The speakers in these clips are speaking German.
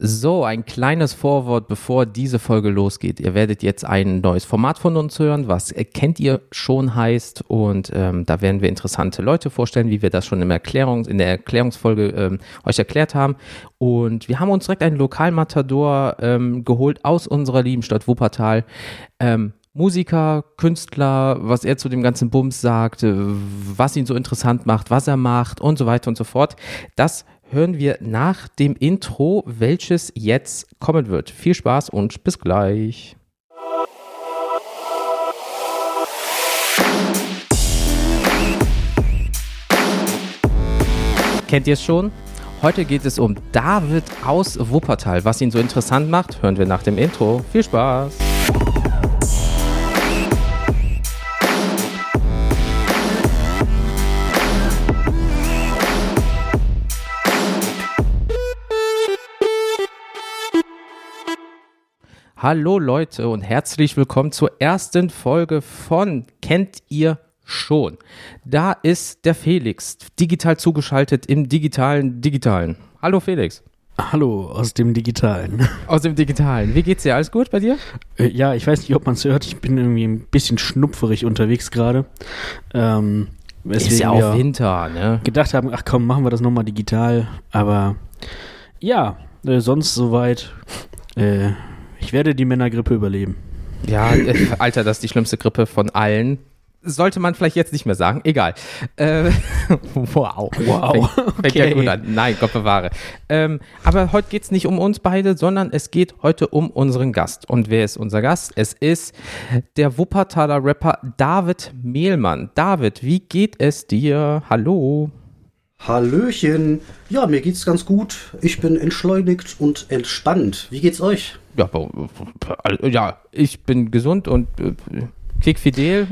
So, ein kleines Vorwort, bevor diese Folge losgeht. Ihr werdet jetzt ein neues Format von uns hören, was kennt ihr schon heißt. Und ähm, da werden wir interessante Leute vorstellen, wie wir das schon im Erklärung, in der Erklärungsfolge ähm, euch erklärt haben. Und wir haben uns direkt einen Lokalmatador ähm, geholt aus unserer lieben Stadt Wuppertal. Ähm, Musiker, Künstler, was er zu dem ganzen Bums sagt, äh, was ihn so interessant macht, was er macht und so weiter und so fort. Das hören wir nach dem Intro, welches jetzt kommen wird. Viel Spaß und bis gleich. Kennt ihr es schon? Heute geht es um David aus Wuppertal. Was ihn so interessant macht, hören wir nach dem Intro. Viel Spaß! Hallo Leute und herzlich willkommen zur ersten Folge von Kennt ihr schon? Da ist der Felix, digital zugeschaltet im digitalen Digitalen. Hallo Felix. Hallo aus dem Digitalen. Aus dem Digitalen. Wie geht's dir? Alles gut bei dir? Äh, ja, ich weiß nicht, ob man es hört. Ich bin irgendwie ein bisschen schnupferig unterwegs gerade. Ähm, ist ja auch Winter, ne? Gedacht haben, ach komm, machen wir das nochmal digital. Aber ja, äh, sonst soweit. Äh, ich werde die Männergrippe überleben. Ja, äh, Alter, das ist die schlimmste Grippe von allen. Sollte man vielleicht jetzt nicht mehr sagen. Egal. Äh, wow. Wow. Fängt, fängt okay. ja gut an. Nein, Gott bewahre. Ähm, aber heute geht es nicht um uns beide, sondern es geht heute um unseren Gast. Und wer ist unser Gast? Es ist der Wuppertaler Rapper David Mehlmann. David, wie geht es dir? Hallo. Hallöchen. Ja, mir geht's ganz gut. Ich bin entschleunigt und entspannt. Wie geht's euch? Ja, ja ich bin gesund und äh, quickfidel.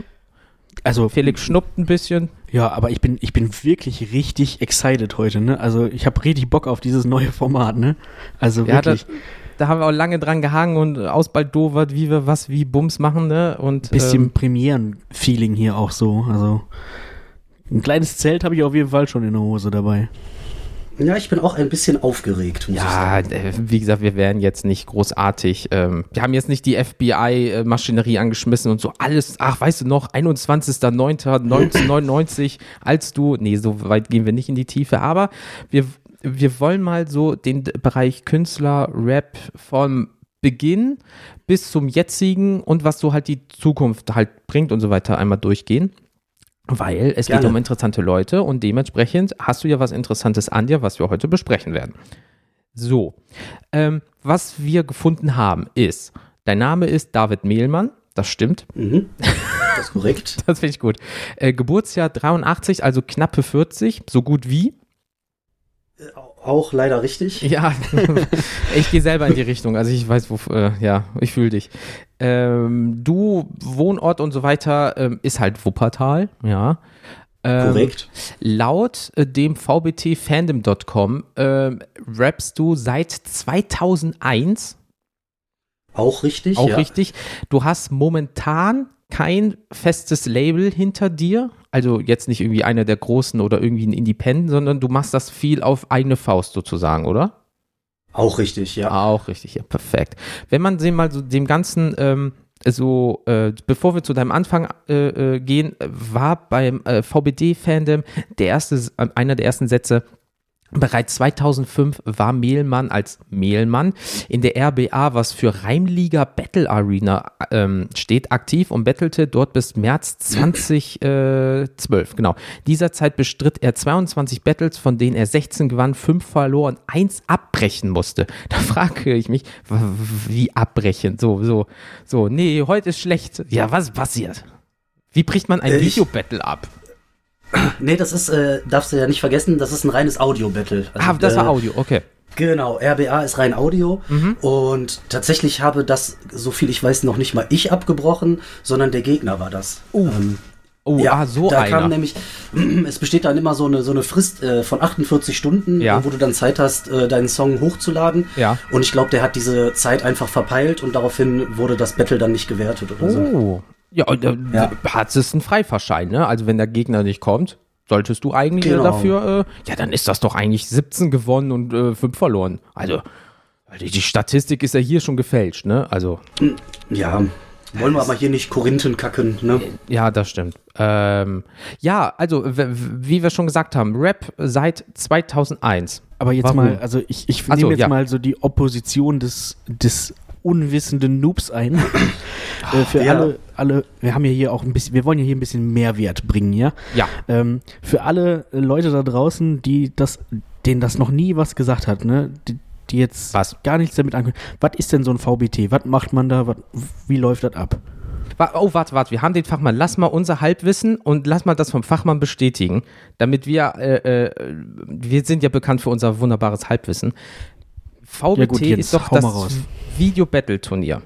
Also Felix schnuppt ein bisschen. Ja, aber ich bin, ich bin wirklich richtig excited heute, ne? Also ich habe richtig Bock auf dieses neue Format, ne? Also wirklich. Ja, da, da, haben wir auch lange dran gehangen und ausbaldowert, wie wir was wie Bums machen, ne? Und bisschen ähm, Premieren-Feeling hier auch so. Also ein kleines Zelt habe ich auf jeden Fall schon in der Hose dabei. Ja, ich bin auch ein bisschen aufgeregt. ja, äh, wie gesagt, wir wären jetzt nicht großartig. Ähm, wir haben jetzt nicht die FBI-Maschinerie angeschmissen und so alles. Ach, weißt du noch, 21.09.1999, als du. Nee, so weit gehen wir nicht in die Tiefe, aber wir, wir wollen mal so den Bereich Künstler, Rap vom Beginn bis zum jetzigen und was so halt die Zukunft halt bringt und so weiter einmal durchgehen. Weil es Gerne. geht um interessante Leute und dementsprechend hast du ja was Interessantes an dir, was wir heute besprechen werden. So, ähm, was wir gefunden haben ist, dein Name ist David Mehlmann, das stimmt. Mhm. Das ist korrekt. das finde ich gut. Äh, Geburtsjahr 83, also knappe 40, so gut wie. Auch leider richtig. Ja, ich gehe selber in die Richtung. Also ich weiß, wo, äh, ja, ich fühle dich. Ähm, du, Wohnort und so weiter ähm, ist halt Wuppertal, ja. Ähm, Korrekt. Laut äh, dem vbtfandom.com äh, rappst du seit 2001. Auch richtig. Auch ja. richtig. Du hast momentan kein festes Label hinter dir, also jetzt nicht irgendwie einer der großen oder irgendwie ein Independent, sondern du machst das viel auf eigene Faust sozusagen, oder? Auch richtig, ja. Auch richtig, ja, perfekt. Wenn man sich mal so dem Ganzen ähm, so, äh, bevor wir zu deinem Anfang äh, äh, gehen, war beim äh, VBD-Fandom der erste, einer der ersten Sätze, Bereits 2005 war Mehlmann als Mehlmann in der RBA, was für Reimliga Battle Arena ähm, steht, aktiv und bettelte dort bis März 2012. Genau. Dieser Zeit bestritt er 22 Battles, von denen er 16 gewann, 5 verlor und 1 abbrechen musste. Da frage ich mich, wie abbrechen? So, so, so, nee, heute ist schlecht. Ja, was passiert? Wie bricht man ein äh, Videobattle ab? Nee, das ist, äh, darfst du ja nicht vergessen, das ist ein reines Audio-Battle. Also, ah, das war äh, Audio, okay. Genau, RBA ist rein Audio mhm. und tatsächlich habe das, so viel ich weiß, noch nicht mal ich abgebrochen, sondern der Gegner war das. Uh. Ähm, Oh, ja, ah, so da einer. kam nämlich, es besteht dann immer so eine, so eine Frist äh, von 48 Stunden, ja. wo du dann Zeit hast, äh, deinen Song hochzuladen. Ja. Und ich glaube, der hat diese Zeit einfach verpeilt und daraufhin wurde das Battle dann nicht gewertet oder oh. so. Ja, und äh, ja. hat es einen Freifahrschein, ne? Also wenn der Gegner nicht kommt, solltest du eigentlich genau. dafür, äh, ja, dann ist das doch eigentlich 17 gewonnen und äh, 5 verloren. Also Die, die Statistik ist ja hier schon gefälscht, ne? Also. Ja, wollen wir aber hier nicht Korinthen kacken, ne? Ja, das stimmt. Ähm, ja, also, wie wir schon gesagt haben, Rap seit 2001. Aber jetzt Warum? mal, also ich, ich nehme so, jetzt ja. mal so die Opposition des, des unwissenden Noobs ein. äh, für ja. alle, alle, wir haben ja hier auch ein bisschen, wir wollen ja hier ein bisschen Mehrwert bringen, ja? Ja. Ähm, für alle Leute da draußen, die das, denen das noch nie was gesagt hat, ne? Die, die jetzt was? gar nichts damit ankommen. Was ist denn so ein VBT? Was macht man da? Was, wie läuft das ab? Oh, warte, warte, wir haben den Fachmann. Lass mal unser Halbwissen und lass mal das vom Fachmann bestätigen, damit wir, äh, äh, wir sind ja bekannt für unser wunderbares Halbwissen. VBT ja gut, ist doch das Video-Battle-Turnier.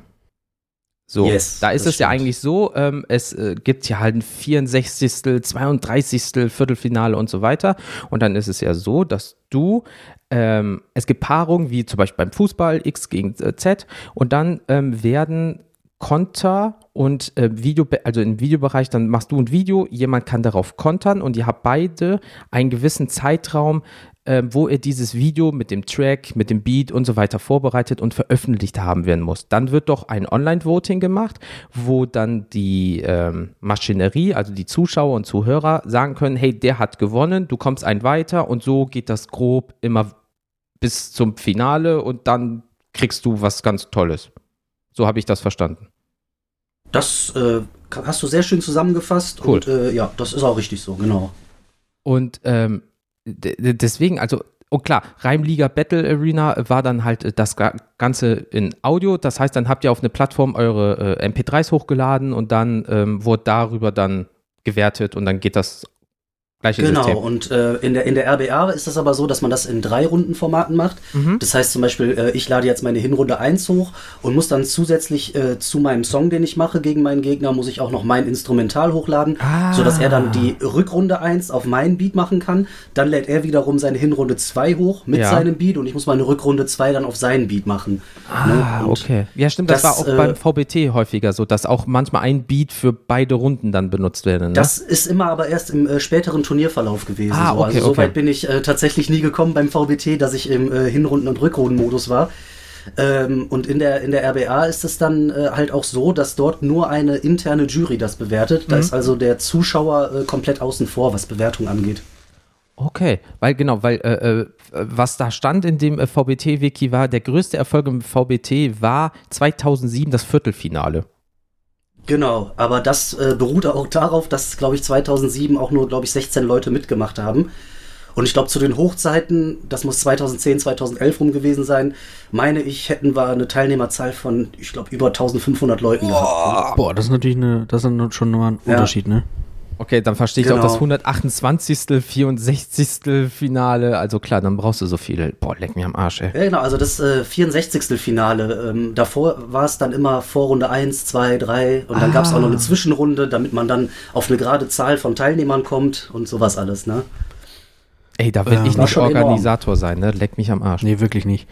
So, yes, da ist es stimmt. ja eigentlich so, ähm, es äh, gibt ja halt ein 64., 32. Viertelfinale und so weiter. Und dann ist es ja so, dass du, ähm, es gibt Paarungen, wie zum Beispiel beim Fußball, X gegen äh, Z, und dann ähm, werden Konter und äh, Video, also im Videobereich, dann machst du ein Video, jemand kann darauf kontern und ihr habt beide einen gewissen Zeitraum, äh, wo ihr dieses Video mit dem Track, mit dem Beat und so weiter vorbereitet und veröffentlicht haben werden muss. Dann wird doch ein Online-Voting gemacht, wo dann die ähm, Maschinerie, also die Zuschauer und Zuhörer sagen können, hey, der hat gewonnen, du kommst ein weiter und so geht das grob immer bis zum Finale und dann kriegst du was ganz Tolles. So habe ich das verstanden. Das äh, hast du sehr schön zusammengefasst cool. und äh, ja, das ist auch richtig so, genau. Und ähm, deswegen, also oh klar, Reimliga Battle Arena war dann halt äh, das Ganze in Audio. Das heißt, dann habt ihr auf eine Plattform eure äh, MP3s hochgeladen und dann ähm, wurde darüber dann gewertet und dann geht das Gleiche genau, System. und äh, in, der, in der RBA ist das aber so, dass man das in drei Rundenformaten macht. Mhm. Das heißt zum Beispiel, äh, ich lade jetzt meine Hinrunde 1 hoch und muss dann zusätzlich äh, zu meinem Song, den ich mache gegen meinen Gegner, muss ich auch noch mein Instrumental hochladen, ah. sodass er dann die Rückrunde 1 auf meinen Beat machen kann. Dann lädt er wiederum seine Hinrunde 2 hoch mit ja. seinem Beat und ich muss meine Rückrunde 2 dann auf seinen Beat machen. Ah, ne? okay. Ja, stimmt, das, das war auch beim äh, VBT häufiger so, dass auch manchmal ein Beat für beide Runden dann benutzt werden. Ne? Das ist immer aber erst im äh, späteren Turnierverlauf gewesen. Ah, okay, also so okay. weit bin ich äh, tatsächlich nie gekommen beim VBT, dass ich im äh, Hinrunden- und Rückrundenmodus war. Ähm, und in der, in der RBA ist es dann äh, halt auch so, dass dort nur eine interne Jury das bewertet. Da mhm. ist also der Zuschauer äh, komplett außen vor, was Bewertung angeht. Okay, weil genau, weil äh, äh was da stand in dem äh, VBT-Wiki war, der größte Erfolg im VBT war 2007 das Viertelfinale. Genau, aber das äh, beruht auch darauf, dass, glaube ich, 2007 auch nur, glaube ich, 16 Leute mitgemacht haben. Und ich glaube, zu den Hochzeiten, das muss 2010, 2011 rum gewesen sein, meine ich, hätten wir eine Teilnehmerzahl von, ich glaube, über 1500 Leuten Boah, gehabt. Boah, das ist natürlich eine, das ist schon mal ein Unterschied, ja. ne? Okay, dann verstehe ich genau. auch das 128., 64. Finale. Also klar, dann brauchst du so viele. Boah, leck mir am Arsch, ey. Ja, genau, also das äh, 64. Finale. Ähm, davor war es dann immer Vorrunde 1, 2, 3 und dann ah. gab es auch noch eine Zwischenrunde, damit man dann auf eine gerade Zahl von Teilnehmern kommt und sowas alles, ne? Ey, da will ja, ich nicht Organisator enorm. sein, ne? Leck mich am Arsch. Nee, wirklich nicht.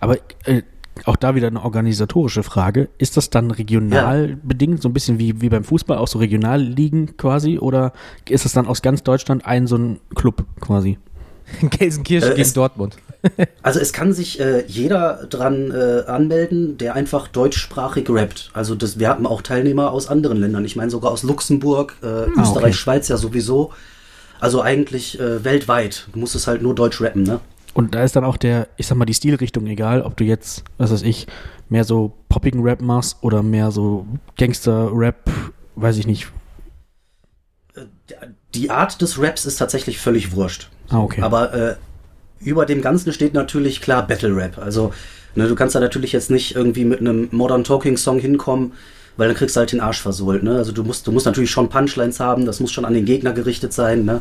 Aber äh, auch da wieder eine organisatorische Frage. Ist das dann regional ja. bedingt, so ein bisschen wie, wie beim Fußball, auch so Regionalligen quasi? Oder ist das dann aus ganz Deutschland ein so ein Club quasi? Gelsenkirchen äh, gegen Dortmund. also es kann sich äh, jeder dran äh, anmelden, der einfach deutschsprachig rappt. Also das, wir hatten auch Teilnehmer aus anderen Ländern. Ich meine sogar aus Luxemburg, äh, ah, Österreich, okay. Schweiz ja sowieso. Also eigentlich äh, weltweit. Du musst es halt nur deutsch rappen, ne? Und da ist dann auch der, ich sag mal, die Stilrichtung egal, ob du jetzt, was weiß ich, mehr so poppigen Rap machst oder mehr so Gangster-Rap, weiß ich nicht. Äh, die Art des Raps ist tatsächlich völlig wurscht. Ah, okay. Aber äh, über dem Ganzen steht natürlich klar Battle Rap. Also, ne, du kannst da natürlich jetzt nicht irgendwie mit einem Modern Talking Song hinkommen, weil dann kriegst du halt den Arsch versohlt. Ne? Also, du musst, du musst natürlich schon Punchlines haben, das muss schon an den Gegner gerichtet sein. Ne?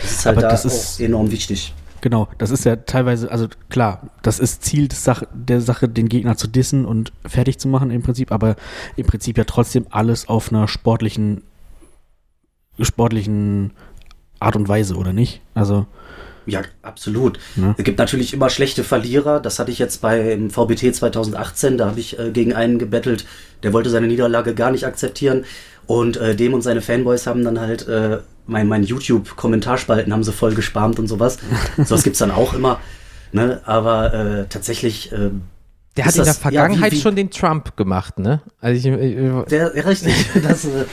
Das ist halt Aber da das ist enorm wichtig. Genau, das ist ja teilweise, also klar, das ist Ziel des Sach der Sache, den Gegner zu dissen und fertig zu machen im Prinzip, aber im Prinzip ja trotzdem alles auf einer sportlichen, sportlichen Art und Weise, oder nicht? Also. Ja, absolut. Ja. Es gibt natürlich immer schlechte Verlierer. Das hatte ich jetzt beim VBT 2018. Da habe ich äh, gegen einen gebettelt, der wollte seine Niederlage gar nicht akzeptieren. Und äh, dem und seine Fanboys haben dann halt äh, mein, mein YouTube-Kommentarspalten haben sie voll gesparmt und sowas. sowas gibt es dann auch immer. Ne? Aber äh, tatsächlich, äh, Der hat in der Vergangenheit ja, wie, wie, schon den Trump gemacht, ne? Also ich, ich, der, richtig. Das, äh,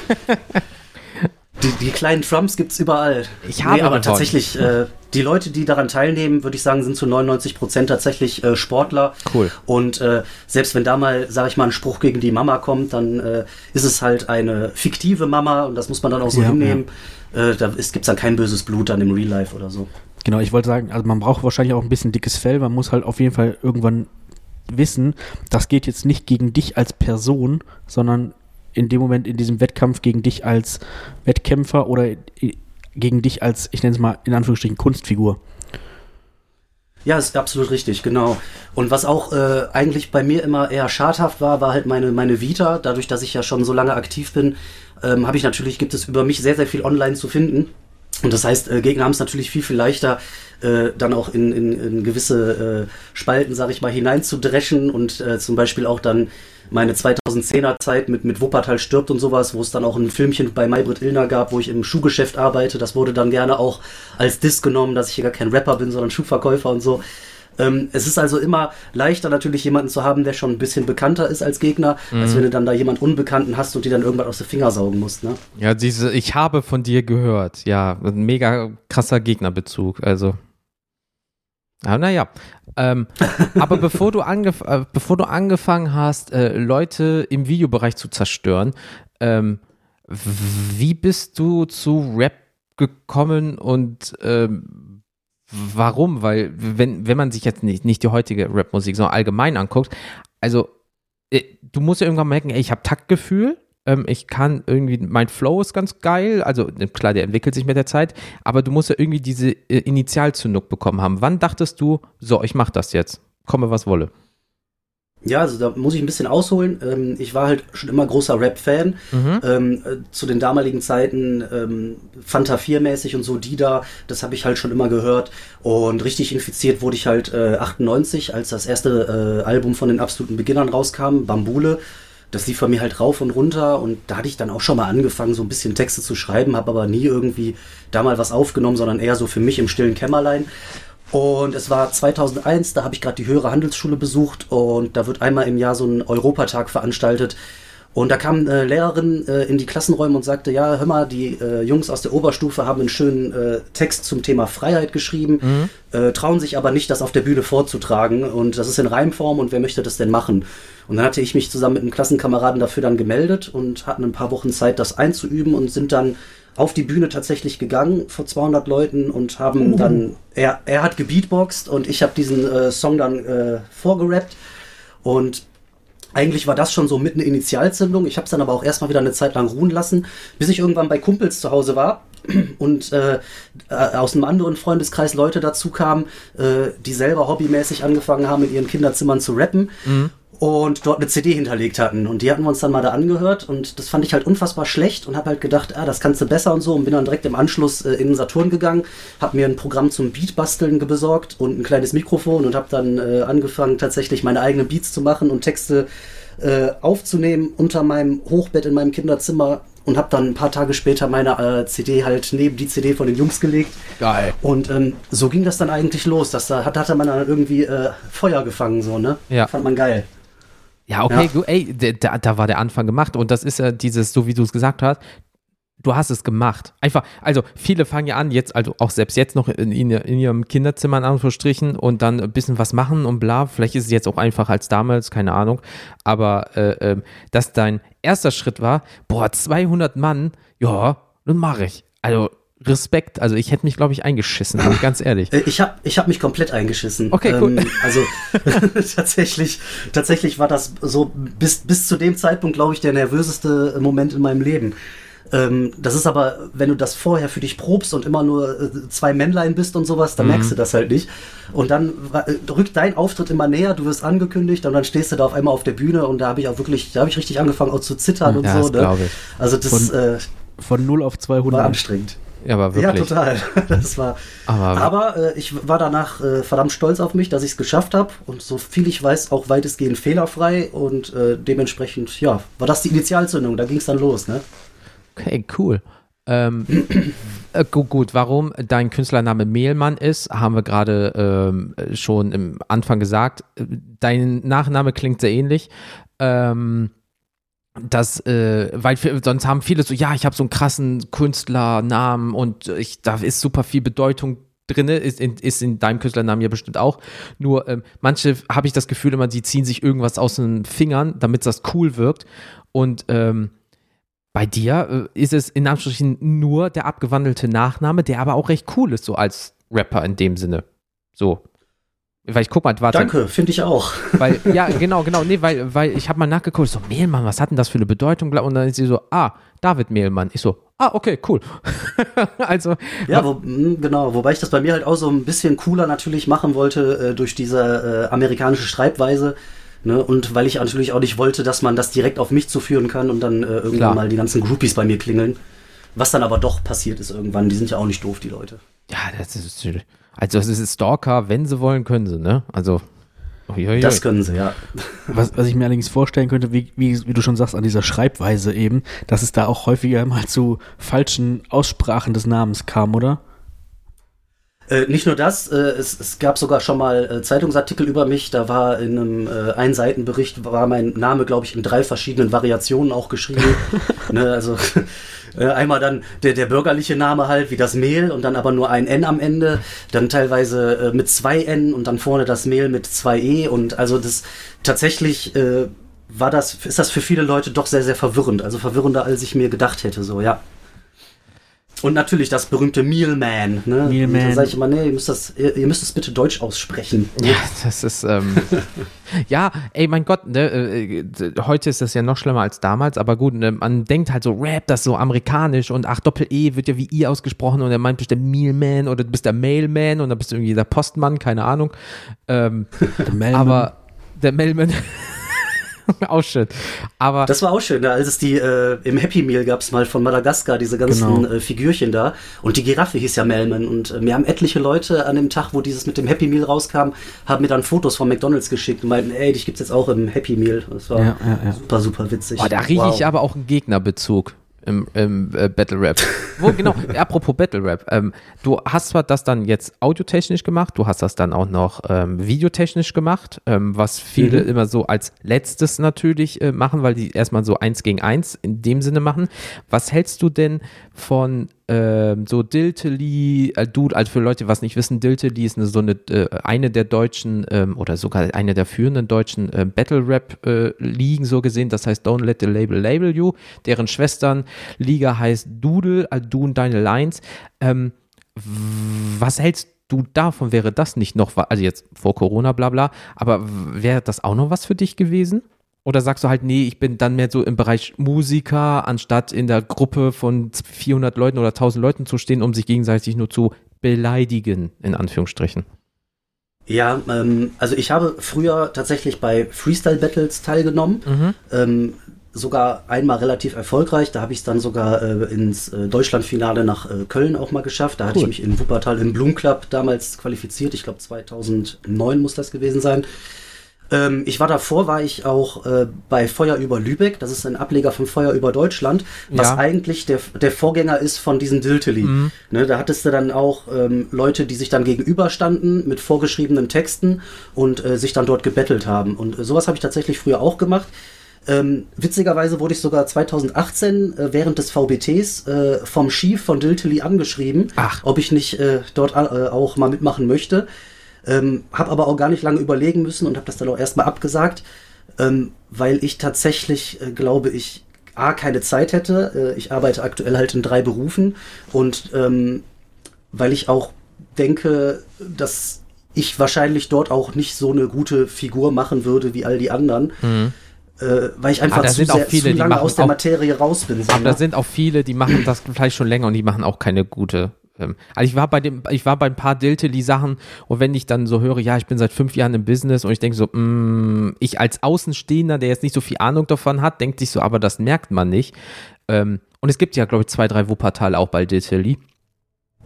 die, die, kleinen Trumps gibt es überall. Ich habe nee, aber tatsächlich, äh, die Leute, die daran teilnehmen, würde ich sagen, sind zu 99 Prozent tatsächlich äh, Sportler. Cool. Und äh, selbst wenn da mal, sage ich mal, ein Spruch gegen die Mama kommt, dann äh, ist es halt eine fiktive Mama und das muss man dann auch so ja, hinnehmen. Ja. Äh, da gibt es dann kein böses Blut dann im Real Life oder so. Genau, ich wollte sagen, also man braucht wahrscheinlich auch ein bisschen dickes Fell. Man muss halt auf jeden Fall irgendwann wissen, das geht jetzt nicht gegen dich als Person, sondern in dem Moment in diesem Wettkampf gegen dich als Wettkämpfer oder gegen dich als, ich nenne es mal in Anführungsstrichen, Kunstfigur. Ja, ist absolut richtig, genau. Und was auch äh, eigentlich bei mir immer eher schadhaft war, war halt meine, meine Vita. Dadurch, dass ich ja schon so lange aktiv bin, ähm, habe ich natürlich, gibt es über mich sehr, sehr viel online zu finden. Und das heißt, äh, Gegner haben es natürlich viel, viel leichter, äh, dann auch in, in, in gewisse äh, Spalten, sag ich mal, hineinzudreschen und äh, zum Beispiel auch dann meine 2010er Zeit mit, mit Wuppertal stirbt und sowas, wo es dann auch ein Filmchen bei Maybrit Illner gab, wo ich im Schuhgeschäft arbeite. Das wurde dann gerne auch als Diss genommen, dass ich hier gar kein Rapper bin, sondern Schuhverkäufer und so. Ähm, es ist also immer leichter natürlich jemanden zu haben, der schon ein bisschen bekannter ist als Gegner, mhm. als wenn du dann da jemand Unbekannten hast und die dann irgendwann aus den Finger saugen musst. Ne? Ja, diese, ich habe von dir gehört. Ja, ein mega krasser Gegnerbezug. Also. Aber naja, ähm, aber bevor du, angef äh, bevor du angefangen hast, äh, Leute im Videobereich zu zerstören, ähm, wie bist du zu Rap gekommen und ähm, warum? Weil, wenn, wenn man sich jetzt nicht, nicht die heutige Rap-Musik, sondern allgemein anguckt, also äh, du musst ja irgendwann merken, ey, ich habe Taktgefühl ähm, ich kann irgendwie, mein Flow ist ganz geil, also ne, klar, der entwickelt sich mit der Zeit, aber du musst ja irgendwie diese äh, Initialzündung bekommen haben. Wann dachtest du, so, ich mach das jetzt, komme was wolle? Ja, also da muss ich ein bisschen ausholen. Ähm, ich war halt schon immer großer Rap-Fan. Mhm. Ähm, äh, zu den damaligen Zeiten ähm, Fanta 4-mäßig und so, die da, das habe ich halt schon immer gehört. Und richtig infiziert wurde ich halt äh, 98, als das erste äh, Album von den absoluten Beginnern rauskam, Bambule das lief bei mir halt rauf und runter und da hatte ich dann auch schon mal angefangen, so ein bisschen Texte zu schreiben, habe aber nie irgendwie da mal was aufgenommen, sondern eher so für mich im stillen Kämmerlein. Und es war 2001, da habe ich gerade die höhere Handelsschule besucht und da wird einmal im Jahr so ein Europatag veranstaltet. Und da kam eine Lehrerin äh, in die Klassenräume und sagte, ja, hör mal, die äh, Jungs aus der Oberstufe haben einen schönen äh, Text zum Thema Freiheit geschrieben, mhm. äh, trauen sich aber nicht, das auf der Bühne vorzutragen. Und das ist in Reimform und wer möchte das denn machen? Und dann hatte ich mich zusammen mit einem Klassenkameraden dafür dann gemeldet und hatten ein paar Wochen Zeit, das einzuüben und sind dann auf die Bühne tatsächlich gegangen vor 200 Leuten und haben mhm. dann, er, er hat gebeatboxt und ich habe diesen äh, Song dann äh, vorgerappt und eigentlich war das schon so mit eine Initialzündung. Ich habe es dann aber auch erstmal wieder eine Zeit lang ruhen lassen, bis ich irgendwann bei Kumpels zu Hause war und äh, äh, aus einem anderen Freundeskreis Leute dazu kamen, äh, die selber hobbymäßig angefangen haben, in ihren Kinderzimmern zu rappen. Mhm und dort eine CD hinterlegt hatten. Und die hatten wir uns dann mal da angehört und das fand ich halt unfassbar schlecht und habe halt gedacht, ah, das kannst du besser und so und bin dann direkt im Anschluss äh, in den Saturn gegangen, habe mir ein Programm zum Beatbasteln besorgt und ein kleines Mikrofon und habe dann äh, angefangen, tatsächlich meine eigenen Beats zu machen und Texte äh, aufzunehmen unter meinem Hochbett in meinem Kinderzimmer und habe dann ein paar Tage später meine äh, CD halt neben die CD von den Jungs gelegt. Geil. Und ähm, so ging das dann eigentlich los. Das, da hat, hatte man dann irgendwie äh, Feuer gefangen, so, ne? Ja. Fand man geil. Ja, okay, ja. Gut, ey, da, da war der Anfang gemacht. Und das ist ja dieses, so wie du es gesagt hast, du hast es gemacht. Einfach, also viele fangen ja an, jetzt, also auch selbst jetzt noch in, in, in ihrem Kinderzimmer in Anführungsstrichen und dann ein bisschen was machen und bla. Vielleicht ist es jetzt auch einfacher als damals, keine Ahnung. Aber äh, äh, dass dein erster Schritt war, boah, 200 Mann, ja, das mache ich. Also Respekt. Also ich hätte mich, glaube ich, eingeschissen, ganz ehrlich. Äh, ich habe ich hab mich komplett eingeschissen. Okay, cool. Ähm, also tatsächlich, tatsächlich war das so bis, bis zu dem Zeitpunkt, glaube ich, der nervöseste Moment in meinem Leben. Ähm, das ist aber, wenn du das vorher für dich probst und immer nur äh, zwei Männlein bist und sowas, dann mhm. merkst du das halt nicht. Und dann äh, rückt dein Auftritt immer näher, du wirst angekündigt und dann stehst du da auf einmal auf der Bühne und da habe ich auch wirklich, da habe ich richtig angefangen auch zu zittern und ja, so. Das ne? ich. Also das von, äh, von 0 auf 200. War anstrengend. Ja, aber wirklich. Ja, total. Das war. Aber, aber äh, ich war danach äh, verdammt stolz auf mich, dass ich es geschafft habe und so viel ich weiß auch weitestgehend fehlerfrei und äh, dementsprechend ja war das die Initialzündung. Da ging es dann los, ne? Okay, cool. Ähm, äh, gut, gut, warum dein Künstlername Mehlmann ist, haben wir gerade ähm, schon im Anfang gesagt. Dein Nachname klingt sehr ähnlich. Ähm, das, äh, weil sonst haben viele so, ja, ich habe so einen krassen Künstlernamen und ich, da ist super viel Bedeutung drin, ist in, ist in deinem Künstlernamen ja bestimmt auch. Nur ähm, manche habe ich das Gefühl immer, die ziehen sich irgendwas aus den Fingern, damit das cool wirkt. Und ähm, bei dir äh, ist es in Anführungsstrichen nur der abgewandelte Nachname, der aber auch recht cool ist, so als Rapper in dem Sinne. So. Weil ich guck mal, warte. Danke, finde ich auch. Weil, ja, genau, genau. Nee, weil, weil ich habe mal nachgeguckt, so, Mehlmann, was hat denn das für eine Bedeutung? Und dann ist sie so, ah, David Mehlmann. Ich so, ah, okay, cool. also. Ja, wo, hm, genau. Wobei ich das bei mir halt auch so ein bisschen cooler natürlich machen wollte äh, durch diese äh, amerikanische Schreibweise. Ne? Und weil ich natürlich auch nicht wollte, dass man das direkt auf mich zuführen kann und dann äh, irgendwann Klar. mal die ganzen Groupies bei mir klingeln. Was dann aber doch passiert ist irgendwann. Die sind ja auch nicht doof, die Leute. Ja, das ist natürlich. Also es ist Stalker, wenn sie wollen, können sie, ne? Also. Uiuiui. Das können sie, ja. Was, was ich mir allerdings vorstellen könnte, wie, wie, wie, du schon sagst, an dieser Schreibweise eben, dass es da auch häufiger mal zu falschen Aussprachen des Namens kam, oder? Äh, nicht nur das, äh, es, es, gab sogar schon mal äh, Zeitungsartikel über mich. Da war in einem äh, Einseitenbericht war mein Name, glaube ich, in drei verschiedenen Variationen auch geschrieben. ne, also äh, einmal dann der, der bürgerliche Name halt, wie das Mehl und dann aber nur ein N am Ende. Dann teilweise äh, mit zwei N und dann vorne das Mehl mit zwei E. Und also das tatsächlich war das, ist das für viele Leute doch sehr, sehr verwirrend. Also verwirrender, als ich mir gedacht hätte, so, ja. Und natürlich das berühmte Mealman. Ne? Mealman. Da sage ich immer, nee, ihr müsst, das, ihr, ihr, müsst es bitte deutsch aussprechen. Ja, das ist, ähm, ja, ey, mein Gott, ne, äh, heute ist das ja noch schlimmer als damals, aber gut, ne, man denkt halt so, Rap, das ist so amerikanisch und ach, Doppel-E wird ja wie I ausgesprochen und er meint bestimmt Mealman oder du bist der Mailman und dann bist du irgendwie der Postmann, keine Ahnung. Ähm, aber der Mailman. auch schön. Aber das war auch schön, ne? als es die äh, im Happy Meal gab es mal von Madagaskar diese ganzen genau. äh, Figürchen da und die Giraffe hieß ja Melman und äh, mir haben etliche Leute an dem Tag, wo dieses mit dem Happy Meal rauskam, haben mir dann Fotos von McDonald's geschickt und meinten, ey, dich gibt's jetzt auch im Happy Meal. Das war ja, ja, ja. super, super witzig. Boah, da rieche wow. ich aber auch einen Gegnerbezug im, im äh, Battle Rap. Wo, genau, apropos Battle Rap. Ähm, du hast zwar das dann jetzt audiotechnisch gemacht, du hast das dann auch noch ähm, videotechnisch gemacht, ähm, was viele mhm. immer so als letztes natürlich äh, machen, weil die erstmal so eins gegen eins in dem Sinne machen. Was hältst du denn von ähm, so Dilteli, äh, du, also für Leute, was nicht wissen, Dilteli ist eine, so eine, äh, eine der deutschen ähm, oder sogar eine der führenden deutschen äh, Battle Rap äh, so gesehen, das heißt Don't Let the Label Label You, deren Schwesternliga heißt Doodle, äh, Du und deine Lines. Ähm, was hältst du davon? Wäre das nicht noch, also jetzt vor Corona, bla bla, aber wäre das auch noch was für dich gewesen? Oder sagst du halt, nee, ich bin dann mehr so im Bereich Musiker, anstatt in der Gruppe von 400 Leuten oder 1000 Leuten zu stehen, um sich gegenseitig nur zu beleidigen, in Anführungsstrichen? Ja, ähm, also ich habe früher tatsächlich bei Freestyle-Battles teilgenommen. Mhm. Ähm, sogar einmal relativ erfolgreich. Da habe ich es dann sogar äh, ins äh, Deutschlandfinale nach äh, Köln auch mal geschafft. Da cool. hatte ich mich in Wuppertal im Bloom Club damals qualifiziert. Ich glaube 2009 muss das gewesen sein. Ähm, ich war davor, war ich auch äh, bei Feuer über Lübeck. Das ist ein Ableger von Feuer über Deutschland, was ja. eigentlich der, der Vorgänger ist von diesem Dilteli. Mhm. Ne, da hattest du dann auch ähm, Leute, die sich dann gegenüberstanden mit vorgeschriebenen Texten und äh, sich dann dort gebettelt haben. Und äh, sowas habe ich tatsächlich früher auch gemacht. Ähm, witzigerweise wurde ich sogar 2018 äh, während des VBTs äh, vom Chief von Diltily angeschrieben, Ach. ob ich nicht äh, dort äh, auch mal mitmachen möchte. Ähm, habe aber auch gar nicht lange überlegen müssen und habe das dann auch erstmal abgesagt, ähm, weil ich tatsächlich, äh, glaube ich, A, keine Zeit hätte. Äh, ich arbeite aktuell halt in drei Berufen und ähm, weil ich auch denke, dass ich wahrscheinlich dort auch nicht so eine gute Figur machen würde wie all die anderen. Mhm. Äh, weil ich einfach ah, zu, sehr, viele, zu lange aus der Materie raus bin. aber da sind auch viele, die machen das vielleicht schon länger und die machen auch keine gute ähm, also ich war bei dem, ich war bei ein paar Diltily-Sachen und wenn ich dann so höre, ja, ich bin seit fünf Jahren im Business und ich denke so, mh, mm, ich als Außenstehender, der jetzt nicht so viel Ahnung davon hat, denkt sich so, aber das merkt man nicht. Ähm, und es gibt ja, glaube ich, zwei, drei Wuppertal auch bei Diltily.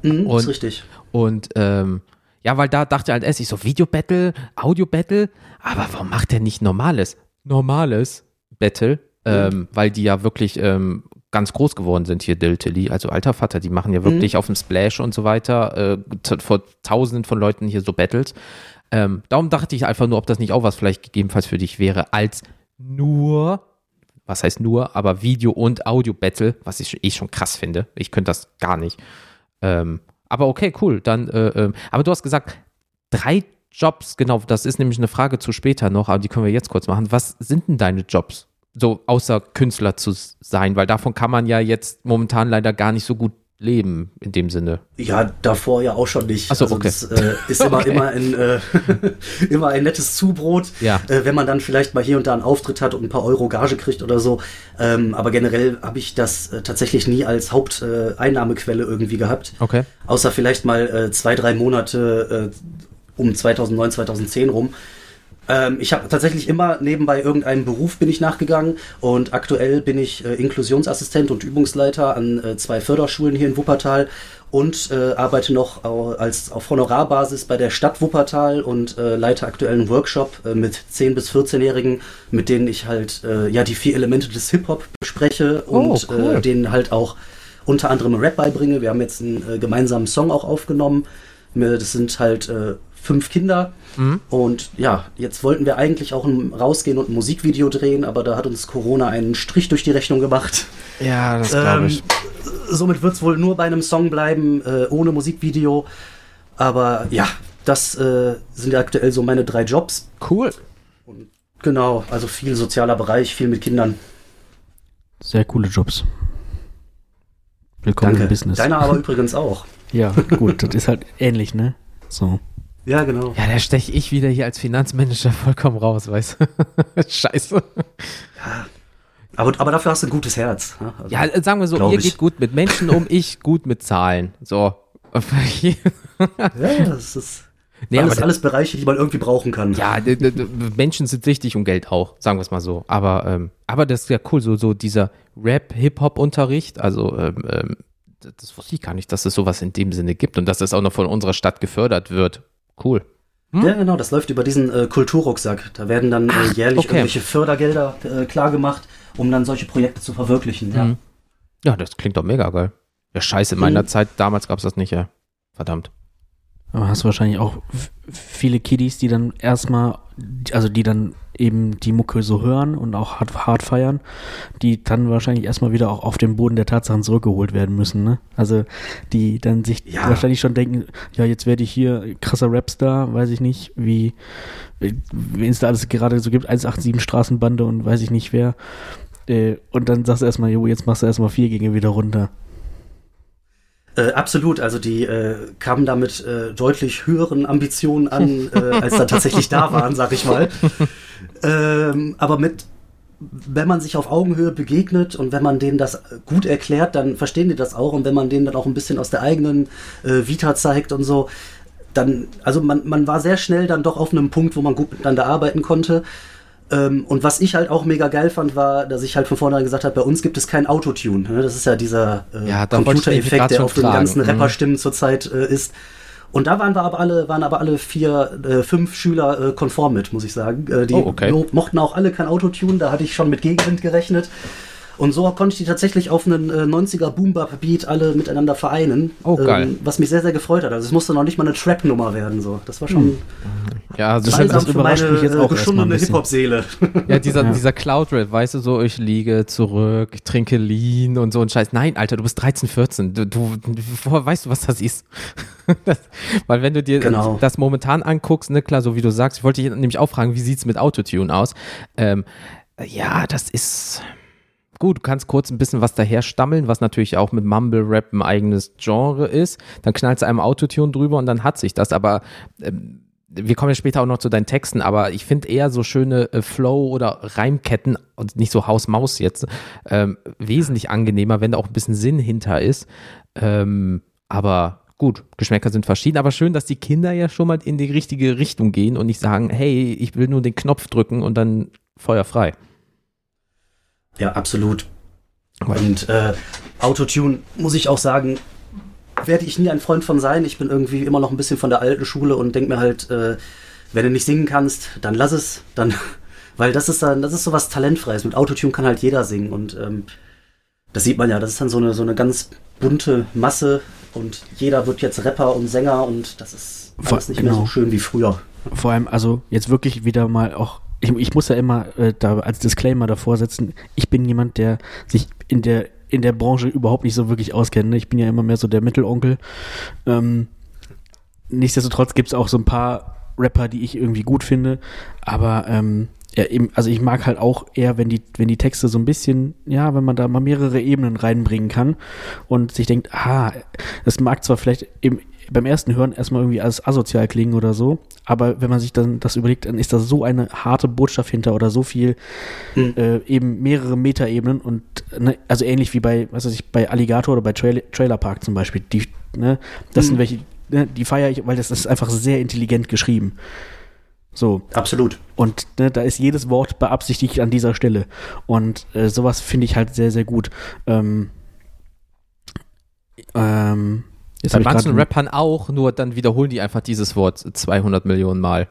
Mhm, und, ist richtig. Und ähm, ja, weil da dachte halt erst ich so, Video-Battle, Audio-Battle, aber warum macht der nicht normales? Normales Battle, mhm. ähm, weil die ja wirklich ähm, ganz groß geworden sind hier, Diltily, also alter Vater, die machen ja mhm. wirklich mhm. auf dem Splash und so weiter äh, vor tausenden von Leuten hier so Battles. Ähm, darum dachte ich einfach nur, ob das nicht auch was vielleicht gegebenenfalls für dich wäre, als nur, was heißt nur, aber Video- und Audio-Battle, was ich eh schon krass finde. Ich könnte das gar nicht. Ähm, aber okay, cool. Dann, äh, äh, aber du hast gesagt, drei Jobs, genau, das ist nämlich eine Frage zu später noch, aber die können wir jetzt kurz machen. Was sind denn deine Jobs? So außer Künstler zu sein, weil davon kann man ja jetzt momentan leider gar nicht so gut leben in dem Sinne. Ja, davor ja auch schon nicht. Achso, also okay. Das äh, ist immer, okay. immer, ein, äh, immer ein nettes Zubrot, ja. äh, wenn man dann vielleicht mal hier und da einen Auftritt hat und ein paar Euro Gage kriegt oder so. Ähm, aber generell habe ich das äh, tatsächlich nie als Haupteinnahmequelle irgendwie gehabt. Okay. Außer vielleicht mal äh, zwei, drei Monate äh, um 2009, 2010 rum. Ähm, ich habe tatsächlich immer nebenbei irgendeinem Beruf bin ich nachgegangen und aktuell bin ich äh, Inklusionsassistent und Übungsleiter an äh, zwei Förderschulen hier in Wuppertal und äh, arbeite noch als auf Honorarbasis bei der Stadt Wuppertal und äh, leite aktuell einen Workshop äh, mit 10 bis 14-Jährigen, mit denen ich halt äh, ja die vier Elemente des Hip-Hop bespreche oh, und cool. denen halt auch unter anderem Rap beibringe. Wir haben jetzt einen gemeinsamen Song auch aufgenommen. Das sind halt fünf Kinder. Mhm. Und ja, jetzt wollten wir eigentlich auch rausgehen und ein Musikvideo drehen, aber da hat uns Corona einen Strich durch die Rechnung gemacht. Ja, das glaube ähm, ich. Somit wird es wohl nur bei einem Song bleiben, äh, ohne Musikvideo. Aber ja, das äh, sind ja aktuell so meine drei Jobs. Cool. Und genau, also viel sozialer Bereich, viel mit Kindern. Sehr coole Jobs. Willkommen Danke. im Business. Deiner aber übrigens auch. Ja, gut, das ist halt ähnlich, ne? So. Ja, genau. Ja, da steche ich wieder hier als Finanzmanager vollkommen raus, weißt du? Scheiße. Ja. Aber, aber dafür hast du ein gutes Herz. Ne? Also, ja, sagen wir so, ihr ich. geht gut mit Menschen um, ich gut mit Zahlen. So. ja, das ist. Nee, alles, alles Bereiche, die man irgendwie brauchen kann. Ja, Menschen sind wichtig und Geld auch, sagen wir es mal so. Aber, ähm, aber das ist ja cool, so, so dieser Rap-Hip-Hop-Unterricht, also ähm, ähm das wusste ich gar nicht, dass es sowas in dem Sinne gibt und dass das auch noch von unserer Stadt gefördert wird. Cool. Hm? Ja, genau, das läuft über diesen äh, Kulturrucksack. Da werden dann äh, jährlich okay. irgendwelche Fördergelder äh, klargemacht, um dann solche Projekte zu verwirklichen. Ja, mhm. ja das klingt doch mega geil. Ja, scheiße, in meiner mhm. Zeit damals gab es das nicht, ja. Verdammt. Aber hast du wahrscheinlich auch viele Kiddies, die dann erstmal, also die dann eben die Mucke so hören und auch hart, hart feiern, die dann wahrscheinlich erstmal wieder auch auf den Boden der Tatsachen zurückgeholt werden müssen. Ne? Also die dann sich ja. wahrscheinlich schon denken, ja, jetzt werde ich hier krasser Rapstar, weiß ich nicht, wie wen es da alles gerade so gibt, 187 Straßenbande und weiß ich nicht wer. Äh, und dann sagst du erstmal, jo, jetzt machst du erstmal vier Gänge wieder runter. Äh, absolut, also die äh, kamen da mit äh, deutlich höheren Ambitionen an, äh, als da tatsächlich da waren, sag ich mal. Ähm, aber mit, wenn man sich auf Augenhöhe begegnet und wenn man denen das gut erklärt, dann verstehen die das auch. Und wenn man denen dann auch ein bisschen aus der eigenen äh, Vita zeigt und so, dann, also man, man war sehr schnell dann doch auf einem Punkt, wo man gut miteinander arbeiten konnte. Ähm, und was ich halt auch mega geil fand, war, dass ich halt von vornherein gesagt habe, bei uns gibt es kein Autotune. Ne? Das ist ja dieser äh, ja, Computereffekt, der auf den ganzen mhm. Rapperstimmen zurzeit äh, ist. Und da waren wir aber alle, waren aber alle vier, äh, fünf Schüler äh, konform mit, muss ich sagen. Äh, die oh, okay. mochten auch alle kein Autotune, da hatte ich schon mit Gegenwind gerechnet. Und so konnte ich die tatsächlich auf einen äh, 90er Boombap-Beat alle miteinander vereinen. Oh, geil. Ähm, was mich sehr, sehr gefreut hat. Also es musste noch nicht mal eine Trap-Nummer werden. So. Das war schon. Hm. Ja, also das, das überrascht mich jetzt auch geschundene Hip-Hop-Seele. Ja, dieser, ja. dieser Cloud-Rap, weißt du, so, ich liege zurück, ich trinke Lean und so ein Scheiß. Nein, Alter, du bist 13, 14. Du, du, woher weißt du, was das ist? das, weil wenn du dir genau. das momentan anguckst, ne, klar, so wie du sagst, ich wollte dich nämlich auch fragen, wie sieht es mit Autotune aus? Ähm, ja, das ist gut, du kannst kurz ein bisschen was daher stammeln, was natürlich auch mit Mumble Rap ein eigenes Genre ist. Dann knallst du einem Autotune drüber und dann hat sich das. Aber ähm, wir kommen ja später auch noch zu deinen Texten, aber ich finde eher so schöne äh, Flow- oder Reimketten und nicht so Haus-Maus jetzt ähm, wesentlich angenehmer, wenn da auch ein bisschen Sinn hinter ist. Ähm, aber gut, Geschmäcker sind verschieden, aber schön, dass die Kinder ja schon mal in die richtige Richtung gehen und nicht sagen, hey, ich will nur den Knopf drücken und dann Feuer frei. Ja, absolut. Und äh, Autotune, muss ich auch sagen, werde ich nie ein Freund von sein. Ich bin irgendwie immer noch ein bisschen von der alten Schule und denke mir halt, äh, wenn du nicht singen kannst, dann lass es. Dann, weil das ist dann, das ist so was Talentfreies. Mit Autotune kann halt jeder singen. Und ähm, Das sieht man ja, das ist dann so eine, so eine ganz bunte Masse und jeder wird jetzt Rapper und Sänger und das ist alles nicht genau. mehr so schön wie früher. Vor allem, also jetzt wirklich wieder mal auch, ich, ich muss ja immer äh, da als Disclaimer davor setzen, ich bin jemand, der sich in der in der Branche überhaupt nicht so wirklich auskennt. Ne? Ich bin ja immer mehr so der Mittelonkel. Ähm, nichtsdestotrotz gibt es auch so ein paar Rapper, die ich irgendwie gut finde, aber ähm, ja, eben, also ich mag halt auch eher, wenn die, wenn die Texte so ein bisschen, ja, wenn man da mal mehrere Ebenen reinbringen kann und sich denkt, ah, das mag zwar vielleicht im, beim ersten Hören erstmal irgendwie als asozial klingen oder so, aber wenn man sich dann das überlegt, dann ist da so eine harte Botschaft hinter oder so viel, hm. äh, eben mehrere Metaebenen und, ne, also ähnlich wie bei, was weiß ich, bei Alligator oder bei Trail Trailer Park zum Beispiel, die, ne, das hm. sind welche, ne, die feiere ich, weil das ist einfach sehr intelligent geschrieben. So. Absolut. Und ne, da ist jedes Wort beabsichtigt an dieser Stelle. Und äh, sowas finde ich halt sehr, sehr gut. Ähm, ähm, Bei manchen Rappern auch, nur dann wiederholen die einfach dieses Wort 200 Millionen Mal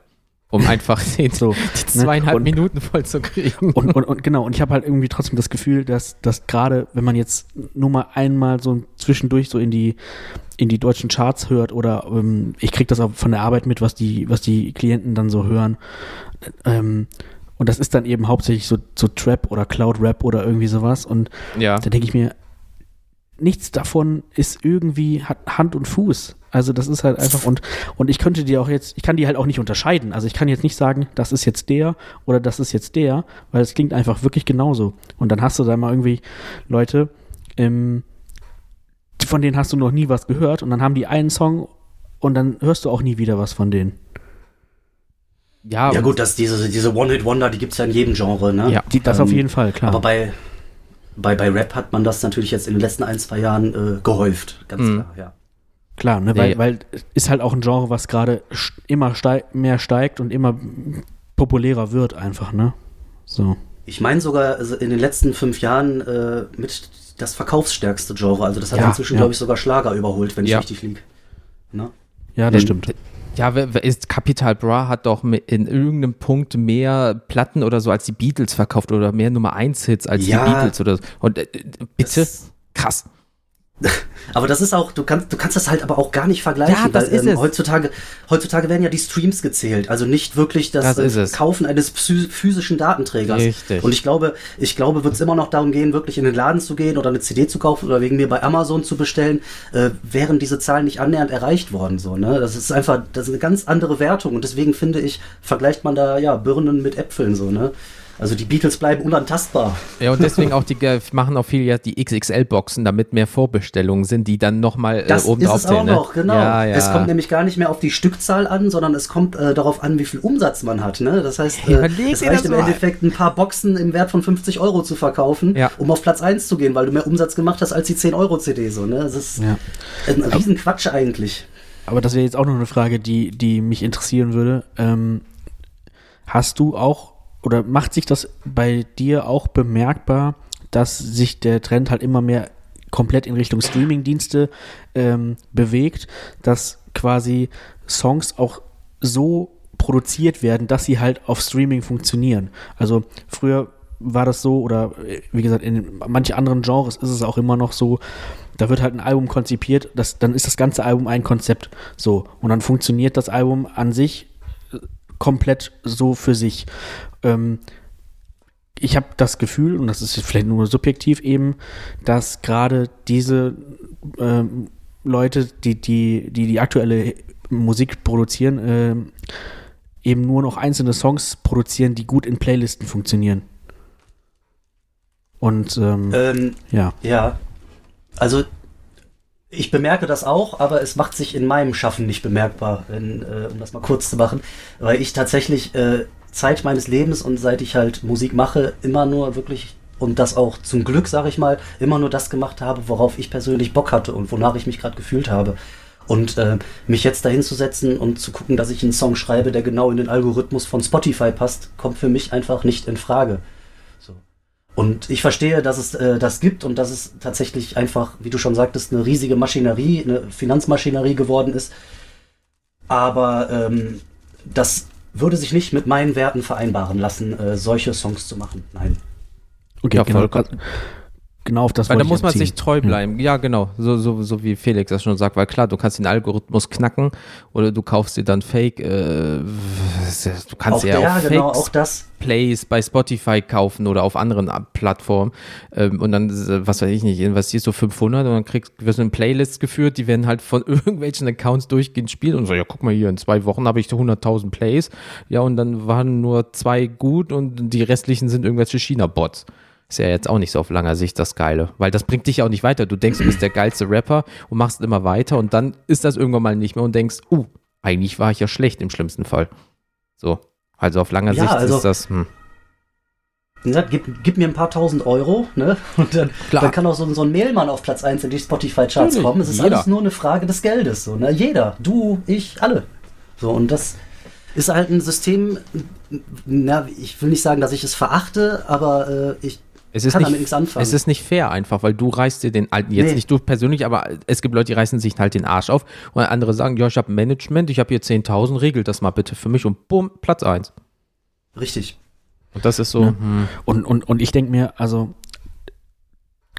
um einfach den, so, die ne? zweieinhalb ne? Minuten voll zu kriegen. Und, und, und genau, und ich habe halt irgendwie trotzdem das Gefühl, dass, dass gerade, wenn man jetzt nur mal einmal so zwischendurch so in die, in die deutschen Charts hört oder ähm, ich kriege das auch von der Arbeit mit, was die, was die Klienten dann so hören. Ähm, und das ist dann eben hauptsächlich so, so Trap oder Cloud Rap oder irgendwie sowas. Und ja. da denke ich mir, nichts davon ist irgendwie, hat Hand und Fuß. Also das ist halt einfach und und ich könnte die auch jetzt, ich kann die halt auch nicht unterscheiden. Also ich kann jetzt nicht sagen, das ist jetzt der oder das ist jetzt der, weil es klingt einfach wirklich genauso. Und dann hast du da mal irgendwie Leute, ähm, von denen hast du noch nie was gehört und dann haben die einen Song und dann hörst du auch nie wieder was von denen. Ja, ja gut, dass diese, diese One-Hit-Wonder, die gibt es ja in jedem Genre, ne? Ja, die, das ähm, auf jeden Fall, klar. Aber bei, bei, bei Rap hat man das natürlich jetzt in den letzten ein, zwei Jahren äh, gehäuft, ganz mhm. klar, ja. Klar, ne, weil, ja. weil ist halt auch ein Genre, was gerade immer steig, mehr steigt und immer populärer wird einfach, ne? So. Ich meine sogar also in den letzten fünf Jahren äh, mit das verkaufsstärkste Genre. Also das hat ja, inzwischen, ja. glaube ich, sogar Schlager überholt, wenn ich richtig liege. Ne? Ja, das stimmt. Ja, ist Capital Bra hat doch in irgendeinem Punkt mehr Platten oder so als die Beatles verkauft oder mehr Nummer 1 Hits als ja, die Beatles oder so. Und äh, bitte, krass. Aber das ist auch, du kannst, du kannst das halt aber auch gar nicht vergleichen. Ja, das weil, ist ähm, es. Heutzutage, heutzutage werden ja die Streams gezählt, also nicht wirklich das, das äh, Kaufen eines physischen Datenträgers. Richtig. Und ich glaube, ich glaube, wird es immer noch darum gehen, wirklich in den Laden zu gehen oder eine CD zu kaufen oder wegen mir bei Amazon zu bestellen, äh, wären diese Zahlen nicht annähernd erreicht worden. So, ne? Das ist einfach, das ist eine ganz andere Wertung und deswegen finde ich, vergleicht man da ja Birnen mit Äpfeln so, ne? Also die Beatles bleiben unantastbar. Ja, und deswegen auch die machen auch viele ja die XXL-Boxen, damit mehr Vorbestellungen sind, die dann nochmal äh, oben drauf sind. Das ist es auch ne? noch, genau. Ja, ja. Es kommt nämlich gar nicht mehr auf die Stückzahl an, sondern es kommt äh, darauf an, wie viel Umsatz man hat. Ne? Das heißt, äh, es reicht im Endeffekt ein paar Boxen im Wert von 50 Euro zu verkaufen, ja. um auf Platz 1 zu gehen, weil du mehr Umsatz gemacht hast als die 10 Euro CD. So, ne? Das ist ja. ein Riesenquatsch eigentlich. Aber das wäre jetzt auch noch eine Frage, die, die mich interessieren würde. Ähm, hast du auch oder macht sich das bei dir auch bemerkbar, dass sich der Trend halt immer mehr komplett in Richtung Streaming-Dienste ähm, bewegt, dass quasi Songs auch so produziert werden, dass sie halt auf Streaming funktionieren. Also früher war das so, oder äh, wie gesagt, in manchen anderen Genres ist es auch immer noch so, da wird halt ein Album konzipiert, das, dann ist das ganze Album ein Konzept. So. Und dann funktioniert das Album an sich komplett so für sich. Ähm, ich habe das Gefühl, und das ist vielleicht nur subjektiv eben, dass gerade diese ähm, Leute, die, die, die die aktuelle Musik produzieren, äh, eben nur noch einzelne Songs produzieren, die gut in Playlisten funktionieren. Und ähm, ähm, ja. Ja. Also ich bemerke das auch, aber es macht sich in meinem Schaffen nicht bemerkbar, wenn, äh, um das mal kurz zu machen, weil ich tatsächlich äh, Zeit meines Lebens und seit ich halt Musik mache, immer nur wirklich und das auch zum Glück, sage ich mal, immer nur das gemacht habe, worauf ich persönlich Bock hatte und wonach ich mich gerade gefühlt habe. Und äh, mich jetzt dahin zu setzen und zu gucken, dass ich einen Song schreibe, der genau in den Algorithmus von Spotify passt, kommt für mich einfach nicht in Frage. Und ich verstehe, dass es äh, das gibt und dass es tatsächlich einfach, wie du schon sagtest, eine riesige Maschinerie, eine Finanzmaschinerie geworden ist. Aber ähm, das würde sich nicht mit meinen Werten vereinbaren lassen, äh, solche Songs zu machen. Nein. Okay, ja, genau. Genau auf das Weil da muss man abziehen. sich treu bleiben. Ja. ja, genau. So, so, so wie Felix das schon sagt. Weil klar, du kannst den Algorithmus knacken oder du kaufst dir dann Fake. Äh, du kannst auch ja der, auch Fake genau, auch das. Plays bei Spotify kaufen oder auf anderen Plattformen. Ähm, und dann, was weiß ich nicht, investierst du 500 und dann kriegst, wirst du in Playlists geführt, die werden halt von irgendwelchen Accounts durchgehend spielen und so, ja, guck mal hier, in zwei Wochen habe ich 100.000 Plays. Ja, und dann waren nur zwei gut und die restlichen sind irgendwelche China-Bots. Ist ja jetzt auch nicht so auf langer Sicht das Geile, weil das bringt dich auch nicht weiter. Du denkst, du bist der geilste Rapper und machst immer weiter und dann ist das irgendwann mal nicht mehr und denkst, uh, eigentlich war ich ja schlecht im schlimmsten Fall. So. Also auf langer ja, Sicht also, ist das. Hm. Gesagt, gib, gib, mir ein paar tausend Euro, ne? Und dann, dann kann auch so, so, ein Mailmann auf Platz 1 in die Spotify-Charts kommen. Es ist jeder. alles nur eine Frage des Geldes. So, ne? Jeder, du, ich, alle. So, und das ist halt ein System, na, ich will nicht sagen, dass ich es verachte, aber äh, ich es ist, nicht, es ist nicht fair einfach, weil du reißt dir den alten, jetzt nee. nicht du persönlich, aber es gibt Leute, die reißen sich halt den Arsch auf und andere sagen, ja, ich habe Management, ich habe hier 10.000, regelt das mal bitte für mich und bumm, Platz 1. Richtig. Und das ist so. Ja. Hm. Und, und, und ich denke mir, also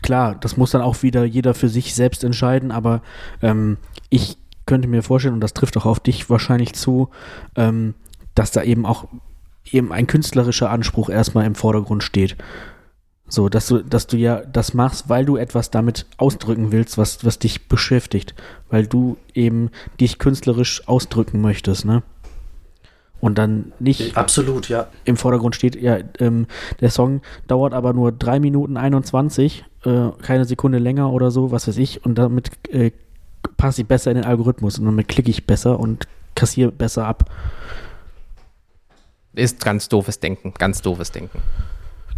klar, das muss dann auch wieder jeder für sich selbst entscheiden, aber ähm, ich könnte mir vorstellen, und das trifft auch auf dich wahrscheinlich zu, ähm, dass da eben auch eben ein künstlerischer Anspruch erstmal im Vordergrund steht. So, dass du, dass du ja das machst, weil du etwas damit ausdrücken willst, was, was dich beschäftigt. Weil du eben dich künstlerisch ausdrücken möchtest, ne? Und dann nicht absolut, ja. im Vordergrund steht, ja, ähm, der Song dauert aber nur 3 Minuten 21, äh, keine Sekunde länger oder so, was weiß ich, und damit äh, passe ich besser in den Algorithmus und damit klicke ich besser und kassiere besser ab. Ist ganz doofes Denken, ganz doofes Denken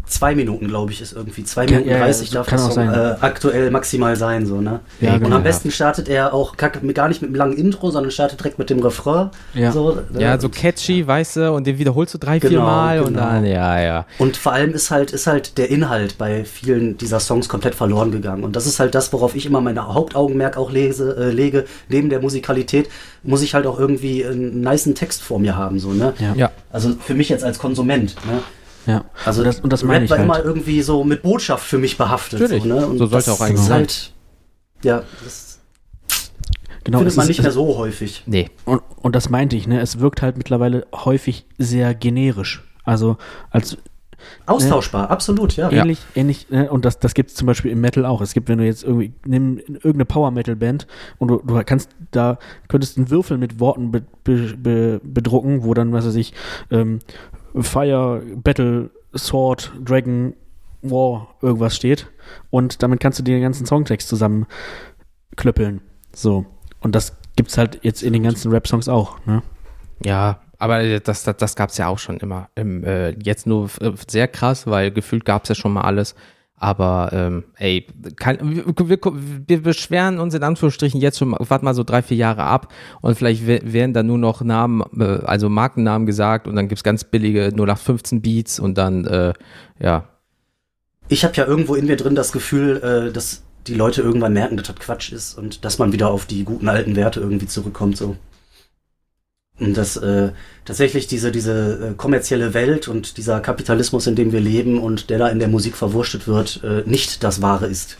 zwei Minuten, glaube ich, ist irgendwie. Zwei Minuten ja, 30 ja, darf das Song, äh, aktuell maximal sein, so, ne? Ja, und genau, am besten startet er auch gar nicht mit einem langen Intro, sondern startet direkt mit dem Refrain. Ja, so, äh, ja, so catchy, weißt du, und den wiederholst du drei, genau, vier Mal genau. und dann, ja, ja. Und vor allem ist halt, ist halt der Inhalt bei vielen dieser Songs komplett verloren gegangen. Und das ist halt das, worauf ich immer meine Hauptaugenmerk auch lese, äh, lege. Neben der Musikalität muss ich halt auch irgendwie einen niceen Text vor mir haben, so, ne? Ja. Also für mich jetzt als Konsument, ne? Ja, also das, und das meine ich war halt. immer irgendwie so mit Botschaft für mich behaftet. Natürlich, so, ne? und so sollte auch eigentlich sein. Halt, ja, das genau, findet man ist, nicht mehr so häufig. Nee. Und, und das meinte ich, ne? Es wirkt halt mittlerweile häufig sehr generisch. Also als Austauschbar, ne, absolut, ja. Ähnlich, ja. ähnlich, ne, und das, das gibt es zum Beispiel im Metal auch. Es gibt, wenn du jetzt irgendwie, nimm irgendeine Power-Metal-Band und du, du kannst da, könntest einen Würfel mit Worten be, be, be, bedrucken, wo dann, was weiß ich, ähm, Fire, Battle, Sword, Dragon, War, irgendwas steht. Und damit kannst du dir den ganzen Songtext zusammenklöppeln. So. Und das gibt's halt jetzt in den ganzen Rap-Songs auch, ne? Ja, aber das, das, das gab es ja auch schon immer. Im, äh, jetzt nur sehr krass, weil gefühlt gab es ja schon mal alles. Aber ähm, ey, kann, wir, wir, beschweren uns in Anführungsstrichen jetzt schon, warte mal so drei, vier Jahre ab und vielleicht werden da nur noch Namen, äh, also Markennamen gesagt und dann gibt es ganz billige 0815 Beats und dann, äh, ja. Ich habe ja irgendwo in mir drin das Gefühl, äh, dass die Leute irgendwann merken, dass das Quatsch ist und dass man wieder auf die guten alten Werte irgendwie zurückkommt, so. Und dass äh, tatsächlich diese, diese äh, kommerzielle Welt und dieser Kapitalismus, in dem wir leben und der da in der Musik verwurstet wird, äh, nicht das Wahre ist.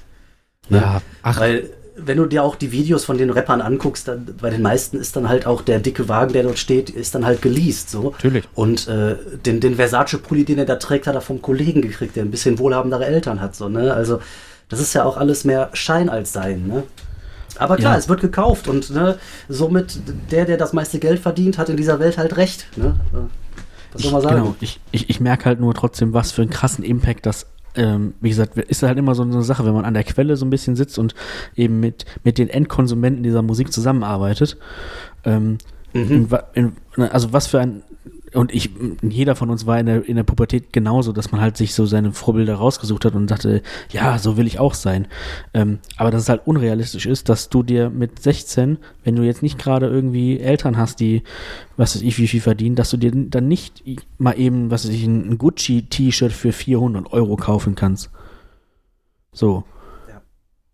Ne? Ja, ach. Weil wenn du dir auch die Videos von den Rappern anguckst, dann, bei den meisten ist dann halt auch der dicke Wagen, der dort steht, ist dann halt geleast. So. Natürlich. Und äh, den, den Versace-Pulli, den er da trägt, hat er vom Kollegen gekriegt, der ein bisschen wohlhabendere Eltern hat. So, ne? Also das ist ja auch alles mehr Schein als Sein. Ne? Aber klar, ja. es wird gekauft und ne, somit der, der das meiste Geld verdient, hat in dieser Welt halt recht. Ne? Was soll man sagen? Genau, ich, ich, ich merke halt nur trotzdem, was für einen krassen Impact das ähm, wie gesagt, ist halt immer so eine Sache, wenn man an der Quelle so ein bisschen sitzt und eben mit, mit den Endkonsumenten dieser Musik zusammenarbeitet. Ähm, mhm. in, in, also was für ein und ich, jeder von uns war in der, in der Pubertät genauso, dass man halt sich so seine Vorbilder rausgesucht hat und dachte, ja, so will ich auch sein. Ähm, aber dass es halt unrealistisch ist, dass du dir mit 16, wenn du jetzt nicht gerade irgendwie Eltern hast, die, was weiß ich, wie viel verdienen, dass du dir dann nicht mal eben, was weiß ich, ein Gucci-T-Shirt für 400 Euro kaufen kannst. So.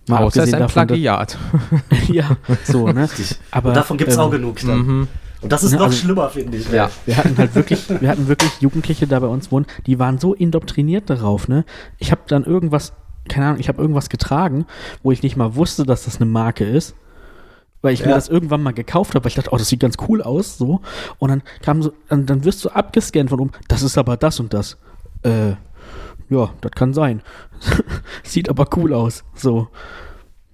Mal Außer es ist ein davon, Plagiat. ja, so, ne? Aber, und davon gibt es ähm, auch genug dann. Und das ist ja, noch also, schlimmer, finde ich. Ja, wir hatten halt wirklich, wir hatten wirklich Jugendliche da bei uns wohnen, die waren so indoktriniert darauf, ne? Ich habe dann irgendwas keine Ahnung, ich habe irgendwas getragen, wo ich nicht mal wusste, dass das eine Marke ist. Weil ich ja. mir das irgendwann mal gekauft habe, weil ich dachte, oh, das sieht ganz cool aus, so. Und dann kam so, dann, dann wirst du abgescannt von oben, das ist aber das und das. Äh, ja, das kann sein. sieht aber cool aus, so.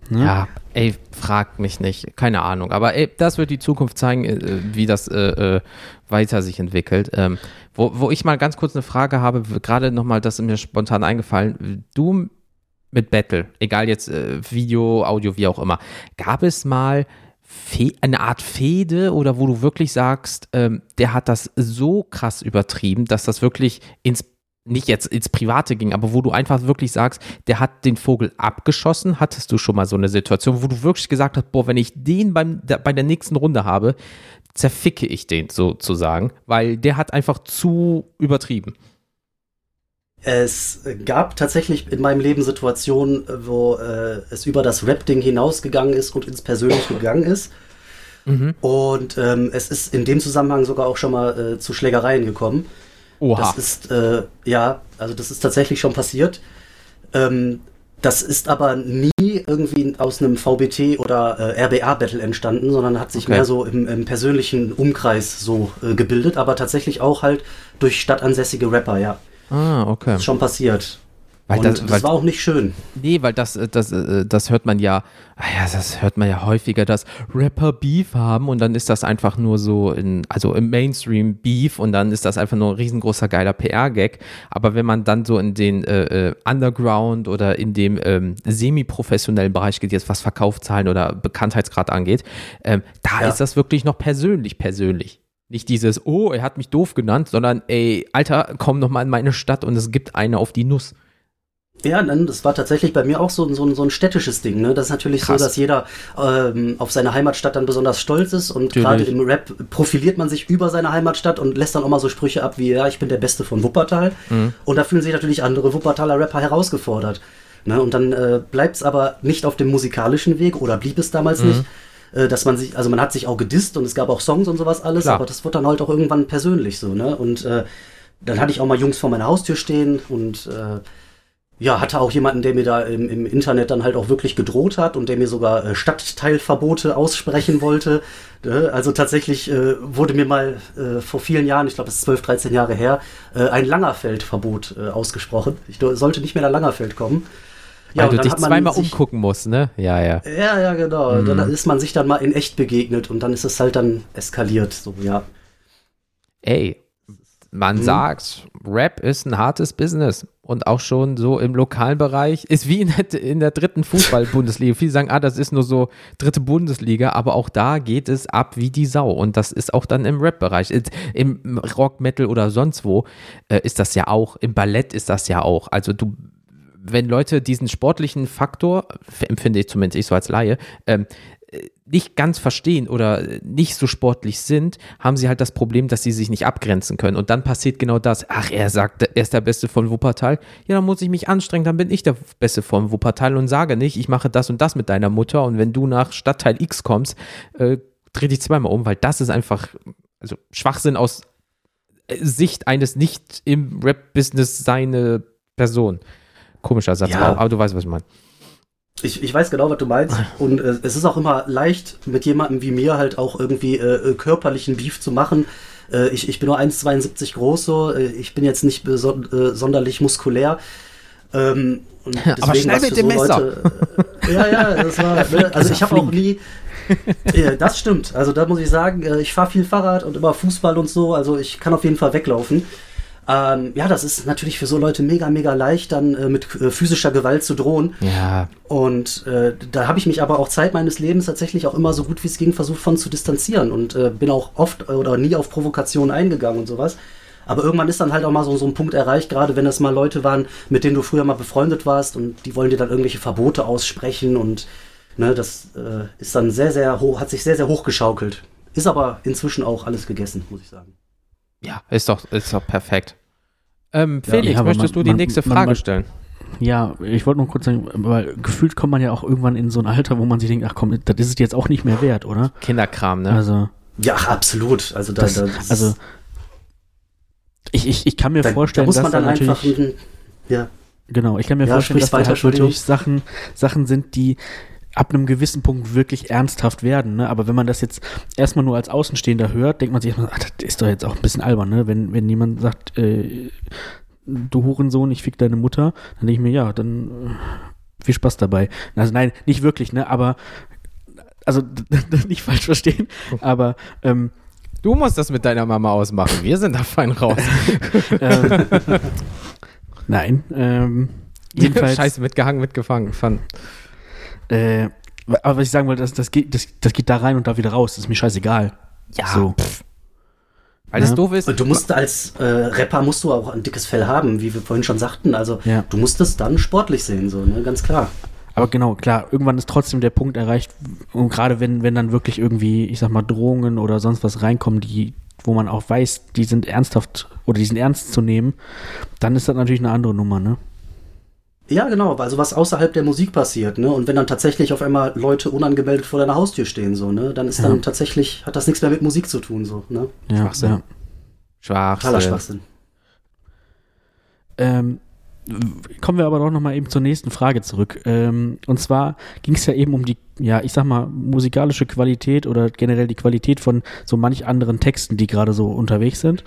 Ne? Ja, ey, frag mich nicht, keine Ahnung. Aber ey, das wird die Zukunft zeigen, äh, wie das äh, äh, weiter sich entwickelt. Ähm, wo, wo ich mal ganz kurz eine Frage habe, gerade nochmal, das ist mir spontan eingefallen. Du mit Battle, egal jetzt äh, Video, Audio, wie auch immer, gab es mal Fe eine Art Fehde oder wo du wirklich sagst, ähm, der hat das so krass übertrieben, dass das wirklich ins nicht jetzt ins Private ging, aber wo du einfach wirklich sagst, der hat den Vogel abgeschossen. Hattest du schon mal so eine Situation, wo du wirklich gesagt hast, boah, wenn ich den beim, der, bei der nächsten Runde habe, zerficke ich den sozusagen, weil der hat einfach zu übertrieben. Es gab tatsächlich in meinem Leben Situationen, wo äh, es über das Rap-Ding hinausgegangen ist und ins Persönliche gegangen ist. Mhm. Und ähm, es ist in dem Zusammenhang sogar auch schon mal äh, zu Schlägereien gekommen. Oha. Das ist, äh, ja, also das ist tatsächlich schon passiert. Ähm, das ist aber nie irgendwie aus einem VBT oder äh, RBA-Battle entstanden, sondern hat sich okay. mehr so im, im, persönlichen Umkreis so äh, gebildet, aber tatsächlich auch halt durch stadtansässige Rapper, ja. Ah, okay. Das ist schon passiert. Weil und das, das war auch nicht schön. Nee, weil das, äh, das, äh, das hört man ja, ah ja, das hört man ja häufiger, dass Rapper Beef haben und dann ist das einfach nur so in, also im Mainstream Beef und dann ist das einfach nur ein riesengroßer geiler PR-Gag. Aber wenn man dann so in den äh, äh Underground oder in dem ähm, semi-professionellen Bereich geht, jetzt was Verkaufszahlen oder Bekanntheitsgrad angeht, ähm, da ja. ist das wirklich noch persönlich, persönlich. Nicht dieses, oh, er hat mich doof genannt, sondern ey, Alter, komm noch mal in meine Stadt und es gibt eine auf die Nuss. Ja, dann, das war tatsächlich bei mir auch so, so, so ein städtisches Ding. Ne? Das ist natürlich Krass. so, dass jeder ähm, auf seine Heimatstadt dann besonders stolz ist und gerade im Rap profiliert man sich über seine Heimatstadt und lässt dann auch mal so Sprüche ab wie, ja, ich bin der Beste von Wuppertal. Mhm. Und da fühlen sich natürlich andere Wuppertaler Rapper herausgefordert. Ne? Und dann äh, bleibt es aber nicht auf dem musikalischen Weg oder blieb es damals mhm. nicht äh, dass man sich, also man hat sich auch gedisst und es gab auch Songs und sowas alles, Klar. aber das wird dann halt auch irgendwann persönlich so, ne? Und äh, dann hatte ich auch mal Jungs vor meiner Haustür stehen und äh, ja, hatte auch jemanden, der mir da im, im, Internet dann halt auch wirklich gedroht hat und der mir sogar äh, Stadtteilverbote aussprechen wollte. Äh, also tatsächlich äh, wurde mir mal äh, vor vielen Jahren, ich glaube es ist 12, 13 Jahre her, äh, ein Langerfeldverbot äh, ausgesprochen. Ich sollte nicht mehr nach Langerfeld kommen. Ja, Weil du dich zweimal sich, umgucken musst, ne? Ja, ja. Ja, ja, genau. Mhm. Dann ist man sich dann mal in echt begegnet und dann ist es halt dann eskaliert, so, ja. Ey, man mhm. sagt, Rap ist ein hartes Business und auch schon so im lokalen Bereich ist wie in der, in der dritten Fußball-Bundesliga. Viele sagen, ah, das ist nur so dritte Bundesliga, aber auch da geht es ab wie die Sau und das ist auch dann im Rap-Bereich. Im Rock, Metal oder sonst wo äh, ist das ja auch, im Ballett ist das ja auch. Also du, wenn Leute diesen sportlichen Faktor, empfinde ich zumindest ich so als Laie, ähm, nicht ganz verstehen oder nicht so sportlich sind, haben sie halt das Problem, dass sie sich nicht abgrenzen können. Und dann passiert genau das. Ach, er sagt, er ist der Beste von Wuppertal. Ja, dann muss ich mich anstrengen, dann bin ich der Beste von Wuppertal und sage nicht, ich mache das und das mit deiner Mutter. Und wenn du nach Stadtteil X kommst, äh, dreh dich zweimal um, weil das ist einfach, also Schwachsinn aus Sicht eines nicht im Rap-Business seine Person. Komischer Satz, ja. aber du weißt, was ich meine. Ich, ich weiß genau, was du meinst. Und äh, es ist auch immer leicht, mit jemandem wie mir halt auch irgendwie äh, äh körperlichen Beef zu machen. Äh, ich, ich bin nur 1,72 groß, so. Äh, ich bin jetzt nicht äh, sonderlich muskulär. Ähm, Aber schnell mit dem so Messer. Leute, ja, ja, das war. Ne, also ich habe auch nie. das stimmt. Also da muss ich sagen, ich fahre viel Fahrrad und immer Fußball und so. Also ich kann auf jeden Fall weglaufen. Ähm, ja, das ist natürlich für so Leute mega, mega leicht, dann äh, mit äh, physischer Gewalt zu drohen. Ja. Und äh, da habe ich mich aber auch Zeit meines Lebens tatsächlich auch immer so gut wie es ging versucht von zu distanzieren und äh, bin auch oft oder nie auf Provokationen eingegangen und sowas. Aber irgendwann ist dann halt auch mal so, so ein Punkt erreicht, gerade wenn es mal Leute waren, mit denen du früher mal befreundet warst und die wollen dir dann irgendwelche Verbote aussprechen und ne, das äh, ist dann sehr, sehr hoch, hat sich sehr, sehr hochgeschaukelt. Ist aber inzwischen auch alles gegessen, muss ich sagen. Ja, ist doch, ist doch perfekt. Ähm, Felix, ja, möchtest man, du die man, nächste Frage man, stellen? Ja, ich wollte nur kurz sagen, weil gefühlt kommt man ja auch irgendwann in so ein Alter, wo man sich denkt, ach komm, das ist es jetzt auch nicht mehr wert, oder? Kinderkram, ne? Also. Ja, absolut. Also, da, das, das also ich, ich, ich kann mir da, vorstellen, da muss man dann einfach, ja. Genau, ich kann mir ja, vorstellen, dass da halt natürlich Sachen, Sachen sind, die ab einem gewissen Punkt wirklich ernsthaft werden. Ne? Aber wenn man das jetzt erstmal nur als Außenstehender hört, denkt man sich erstmal, ach, das ist doch jetzt auch ein bisschen albern, ne? Wenn, wenn jemand sagt, äh, du Hurensohn, ich fick deine Mutter, dann denke ich mir, ja, dann äh, viel Spaß dabei. Also nein, nicht wirklich, ne? Aber also nicht falsch verstehen, aber ähm, Du musst das mit deiner Mama ausmachen. Wir sind da fein raus. ähm, nein, ähm, jedenfalls. Scheiße, mitgehangen, mitgefangen. Fun. Äh, aber was ich sagen wollte, das, das, geht, das, das geht da rein und da wieder raus. Das ist mir scheißegal. Ja. So. Weil das ja. doof ist. Und du musst als äh, Rapper musst du auch ein dickes Fell haben, wie wir vorhin schon sagten. Also ja. du musst es dann sportlich sehen, so, ne? Ganz klar. Aber genau, klar, irgendwann ist trotzdem der Punkt erreicht, und gerade wenn, wenn dann wirklich irgendwie, ich sag mal, Drohungen oder sonst was reinkommen, die, wo man auch weiß, die sind ernsthaft oder die sind ernst zu nehmen, dann ist das natürlich eine andere Nummer, ne? Ja, genau, also was außerhalb der Musik passiert, ne? Und wenn dann tatsächlich auf einmal Leute unangemeldet vor deiner Haustür stehen, so, ne? Dann ist ja. dann tatsächlich, hat das nichts mehr mit Musik zu tun, so, ne? Ja, Schwachsinn. Ja. Schwachsinn. Schwachsinn. Ähm, kommen wir aber doch nochmal eben zur nächsten Frage zurück. Ähm, und zwar ging es ja eben um die, ja, ich sag mal, musikalische Qualität oder generell die Qualität von so manch anderen Texten, die gerade so unterwegs sind.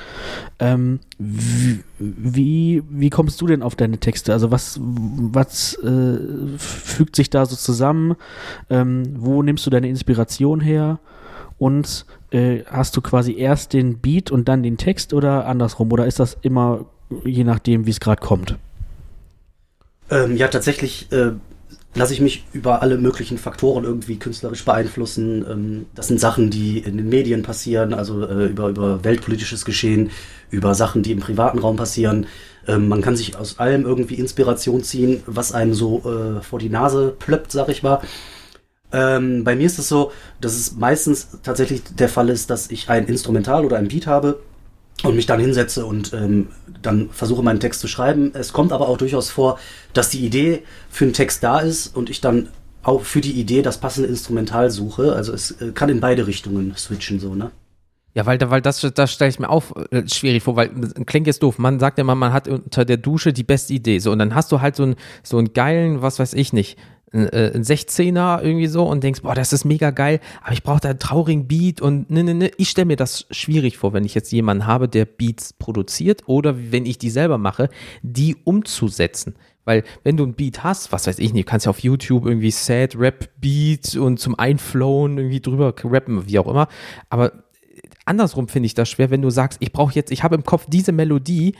Ähm, wie, wie kommst du denn auf deine Texte? Also was, was äh, fügt sich da so zusammen? Ähm, wo nimmst du deine Inspiration her? Und äh, hast du quasi erst den Beat und dann den Text oder andersrum? Oder ist das immer je nachdem, wie es gerade kommt? Ähm, ja, tatsächlich äh, lasse ich mich über alle möglichen Faktoren irgendwie künstlerisch beeinflussen. Ähm, das sind Sachen, die in den Medien passieren, also äh, über, über weltpolitisches Geschehen, über Sachen, die im privaten Raum passieren. Ähm, man kann sich aus allem irgendwie Inspiration ziehen, was einem so äh, vor die Nase plöppt, sag ich mal. Ähm, bei mir ist es so, dass es meistens tatsächlich der Fall ist, dass ich ein Instrumental oder ein Beat habe und mich dann hinsetze und ähm, dann versuche meinen Text zu schreiben. Es kommt aber auch durchaus vor, dass die Idee für einen Text da ist und ich dann auch für die Idee das passende Instrumental suche. Also es äh, kann in beide Richtungen switchen, so, ne? Ja, weil, weil das, das stelle ich mir auch äh, schwierig vor, weil klingt jetzt doof. Man sagt ja immer, man hat unter der Dusche die beste Idee. So, und dann hast du halt so einen, so einen geilen, was weiß ich nicht, äh, ein 16er irgendwie so und denkst, boah, das ist mega geil, aber ich brauche da einen traurigen Beat und ne, ne, ne. Ich stelle mir das schwierig vor, wenn ich jetzt jemanden habe, der Beats produziert oder wenn ich die selber mache, die umzusetzen. Weil wenn du ein Beat hast, was weiß ich nicht, kannst ja auf YouTube irgendwie Sad Rap Beat und zum Einflowen irgendwie drüber rappen, wie auch immer. Aber andersrum finde ich das schwer, wenn du sagst, ich brauche jetzt, ich habe im Kopf diese Melodie,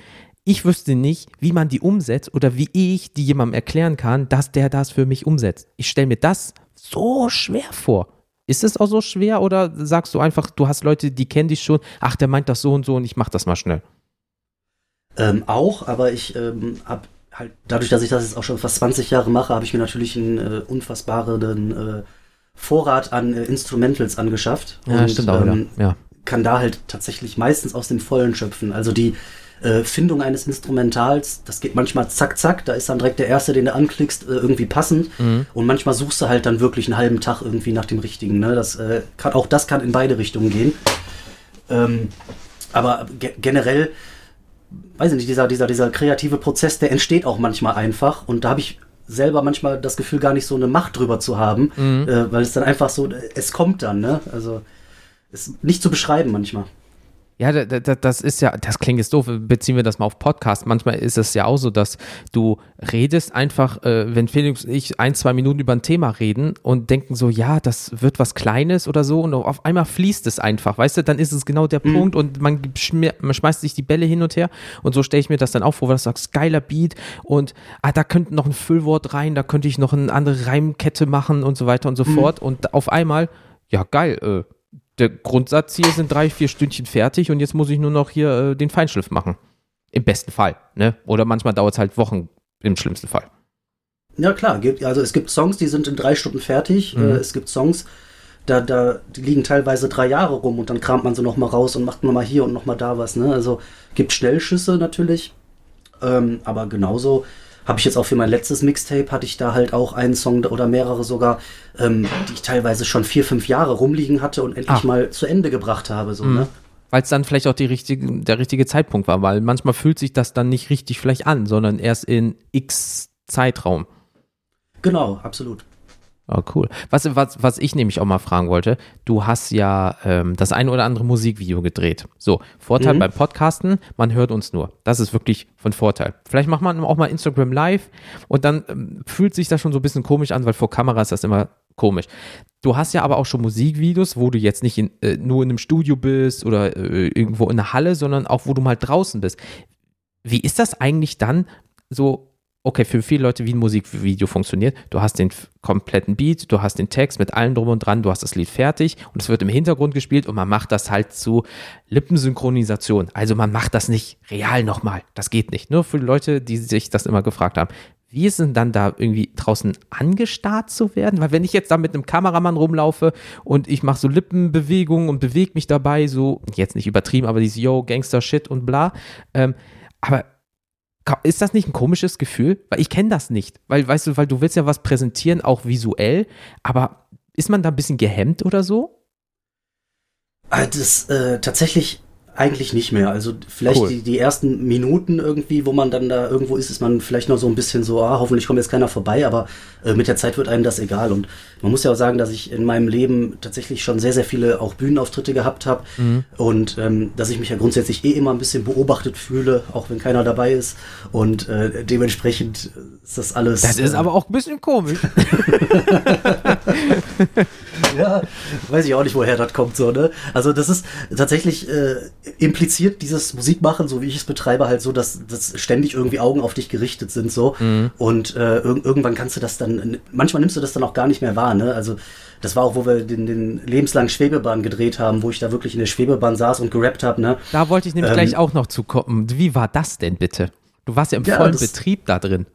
ich wüsste nicht, wie man die umsetzt oder wie ich die jemandem erklären kann, dass der das für mich umsetzt. Ich stelle mir das so schwer vor. Ist es auch so schwer oder sagst du einfach, du hast Leute, die kennen dich schon, ach, der meint das so und so und ich mach das mal schnell? Ähm, auch, aber ich ähm, habe halt, dadurch, dass ich das jetzt auch schon fast 20 Jahre mache, habe ich mir natürlich einen äh, unfassbaren äh, Vorrat an äh, Instrumentals angeschafft. Ja, und, stimmt auch, ähm, ja. Kann da halt tatsächlich meistens aus dem Vollen schöpfen. Also die äh, Findung eines Instrumentals, das geht manchmal zack, zack, da ist dann direkt der erste, den du anklickst, äh, irgendwie passend. Mhm. Und manchmal suchst du halt dann wirklich einen halben Tag irgendwie nach dem richtigen. Ne? Das, äh, kann, auch das kann in beide Richtungen gehen. Ähm, aber ge generell, weiß ich nicht, dieser, dieser, dieser kreative Prozess, der entsteht auch manchmal einfach. Und da habe ich selber manchmal das Gefühl, gar nicht so eine Macht drüber zu haben, mhm. äh, weil es dann einfach so, es kommt dann, ne? Also, ist nicht zu beschreiben manchmal. Ja, das ist ja, das klingt jetzt doof, beziehen wir das mal auf Podcast. Manchmal ist es ja auch so, dass du redest einfach, äh, wenn Felix und ich ein, zwei Minuten über ein Thema reden und denken so, ja, das wird was Kleines oder so und auf einmal fließt es einfach, weißt du, dann ist es genau der mhm. Punkt und man, man, schmeißt sich die Bälle hin und her und so stelle ich mir das dann auch vor, weil du sagst, geiler Beat und ah, da könnte noch ein Füllwort rein, da könnte ich noch eine andere Reimkette machen und so weiter und so mhm. fort und auf einmal, ja, geil, äh, der Grundsatz hier sind drei, vier Stündchen fertig und jetzt muss ich nur noch hier äh, den Feinschliff machen. Im besten Fall. Ne? Oder manchmal dauert es halt Wochen im schlimmsten Fall. Ja, klar. Also es gibt Songs, die sind in drei Stunden fertig. Mhm. Äh, es gibt Songs, da, da, die liegen teilweise drei Jahre rum und dann kramt man sie nochmal raus und macht nochmal hier und nochmal da was. Ne? Also gibt Schnellschüsse natürlich. Ähm, aber genauso habe ich jetzt auch für mein letztes Mixtape, hatte ich da halt auch einen Song oder mehrere sogar, ähm, die ich teilweise schon vier, fünf Jahre rumliegen hatte und endlich Ach. mal zu Ende gebracht habe. So, mhm. ne? Weil es dann vielleicht auch die richtige, der richtige Zeitpunkt war, weil manchmal fühlt sich das dann nicht richtig vielleicht an, sondern erst in x Zeitraum. Genau, absolut. Oh, cool. Was, was, was ich nämlich auch mal fragen wollte, du hast ja ähm, das ein oder andere Musikvideo gedreht. So, Vorteil mhm. beim Podcasten, man hört uns nur. Das ist wirklich von Vorteil. Vielleicht macht man auch mal Instagram live und dann ähm, fühlt sich das schon so ein bisschen komisch an, weil vor Kamera ist das immer komisch. Du hast ja aber auch schon Musikvideos, wo du jetzt nicht in, äh, nur in einem Studio bist oder äh, irgendwo in der Halle, sondern auch, wo du mal draußen bist. Wie ist das eigentlich dann so okay, für viele Leute wie ein Musikvideo funktioniert. Du hast den kompletten Beat, du hast den Text mit allem drum und dran, du hast das Lied fertig und es wird im Hintergrund gespielt und man macht das halt zu Lippensynchronisation. Also man macht das nicht real nochmal. Das geht nicht. Nur für Leute, die sich das immer gefragt haben. Wie ist es dann da irgendwie draußen angestarrt zu werden? Weil wenn ich jetzt da mit einem Kameramann rumlaufe und ich mache so Lippenbewegungen und bewege mich dabei, so, jetzt nicht übertrieben, aber dieses Yo, Gangster Shit und bla. Ähm, aber ist das nicht ein komisches Gefühl? Weil ich kenne das nicht. Weil, weißt du, weil du willst ja was präsentieren, auch visuell, aber ist man da ein bisschen gehemmt oder so? Ah, das äh, tatsächlich eigentlich nicht mehr. Also vielleicht cool. die, die ersten Minuten irgendwie, wo man dann da irgendwo ist, ist man vielleicht noch so ein bisschen so, ah, hoffentlich kommt jetzt keiner vorbei, aber äh, mit der Zeit wird einem das egal. Und man muss ja auch sagen, dass ich in meinem Leben tatsächlich schon sehr, sehr viele auch Bühnenauftritte gehabt habe mhm. und ähm, dass ich mich ja grundsätzlich eh immer ein bisschen beobachtet fühle, auch wenn keiner dabei ist. Und äh, dementsprechend ist das alles. Das ist äh, aber auch ein bisschen komisch. ja, weiß ich auch nicht, woher das kommt so, ne? Also das ist tatsächlich äh, impliziert dieses Musikmachen, so wie ich es betreibe, halt so, dass, dass ständig irgendwie Augen auf dich gerichtet sind so. Mhm. Und äh, ir irgendwann kannst du das dann, manchmal nimmst du das dann auch gar nicht mehr wahr, ne? Also das war auch, wo wir den, den lebenslangen Schwebebahn gedreht haben, wo ich da wirklich in der Schwebebahn saß und gerappt habe, ne? Da wollte ich nämlich ähm, gleich auch noch zukommen. Wie war das denn bitte? Du warst ja im ja, vollen Betrieb da drin.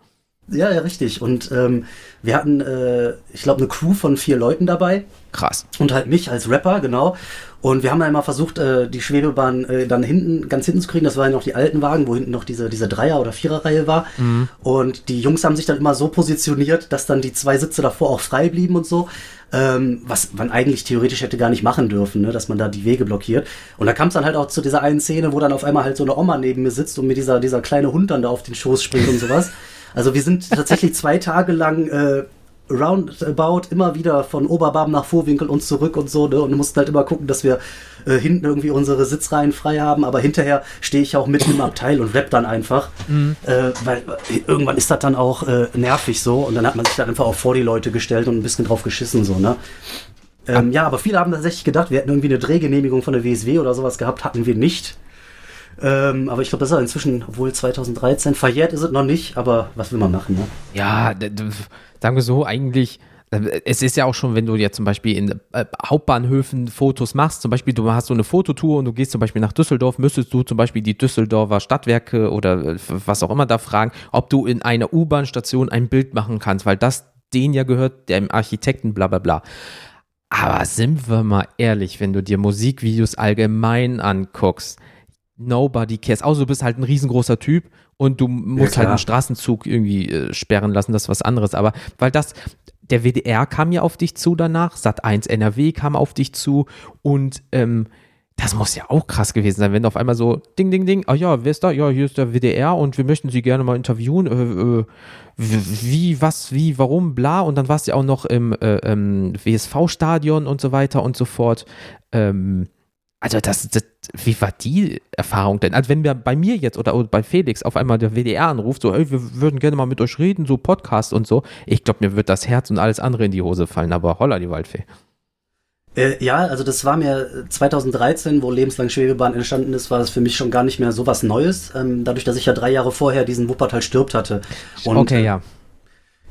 Ja, ja, richtig. Und ähm, wir hatten, äh, ich glaube, eine Crew von vier Leuten dabei. Krass. Und halt mich als Rapper, genau. Und wir haben dann mal versucht, äh, die Schwebebahn äh, dann hinten, ganz hinten zu kriegen. Das waren ja noch die alten Wagen, wo hinten noch diese, diese Dreier- oder Viererreihe war. Mhm. Und die Jungs haben sich dann immer so positioniert, dass dann die zwei Sitze davor auch frei blieben und so. Ähm, was man eigentlich theoretisch hätte gar nicht machen dürfen, ne? dass man da die Wege blockiert. Und da kam es dann halt auch zu dieser einen Szene, wo dann auf einmal halt so eine Oma neben mir sitzt und mir dieser, dieser kleine Hund dann da auf den Schoß springt und sowas. Also wir sind tatsächlich zwei Tage lang äh, roundabout immer wieder von Oberbarm nach Vorwinkel und zurück und so, ne? Und mussten halt immer gucken, dass wir äh, hinten irgendwie unsere Sitzreihen frei haben, aber hinterher stehe ich auch mitten im Abteil und rap dann einfach. Mhm. Äh, weil äh, irgendwann ist das dann auch äh, nervig so und dann hat man sich dann einfach auch vor die Leute gestellt und ein bisschen drauf geschissen, so, ne? Ähm, ja, aber viele haben tatsächlich gedacht, wir hätten irgendwie eine Drehgenehmigung von der WSW oder sowas gehabt, hatten wir nicht. Ähm, aber ich glaube, das ist inzwischen, obwohl 2013, verjährt ist es noch nicht, aber was will man machen, ne? Ja, sagen wir so, eigentlich, äh, es ist ja auch schon, wenn du jetzt zum Beispiel in äh, Hauptbahnhöfen Fotos machst, zum Beispiel du hast so eine Fototour und du gehst zum Beispiel nach Düsseldorf, müsstest du zum Beispiel die Düsseldorfer Stadtwerke oder äh, was auch immer da fragen, ob du in einer U-Bahn-Station ein Bild machen kannst, weil das denen ja gehört, dem Architekten, bla bla bla. Aber sind wir mal ehrlich, wenn du dir Musikvideos allgemein anguckst, nobody cares. Außer du bist halt ein riesengroßer Typ und du musst ja, halt einen Straßenzug irgendwie äh, sperren lassen, das ist was anderes. Aber weil das, der WDR kam ja auf dich zu danach, Sat1 NRW kam auf dich zu und ähm, das muss ja auch krass gewesen sein, wenn du auf einmal so Ding, Ding, Ding, ah ja, wer ist da? Ja, hier ist der WDR und wir möchten Sie gerne mal interviewen. Äh, äh, wie, was, wie, warum, bla. Und dann warst du ja auch noch im äh, ähm, WSV-Stadion und so weiter und so fort. Ähm, also das, das, wie war die Erfahrung denn? Also wenn wir bei mir jetzt oder bei Felix auf einmal der WDR anruft, so, ey, wir würden gerne mal mit euch reden, so Podcast und so, ich glaube, mir wird das Herz und alles andere in die Hose fallen, aber holla die Waldfee. Äh, ja, also das war mir 2013, wo lebenslang Schwebebahn entstanden ist, war das für mich schon gar nicht mehr so was Neues, ähm, dadurch, dass ich ja drei Jahre vorher diesen Wuppertal stirbt hatte. Und, okay, ja.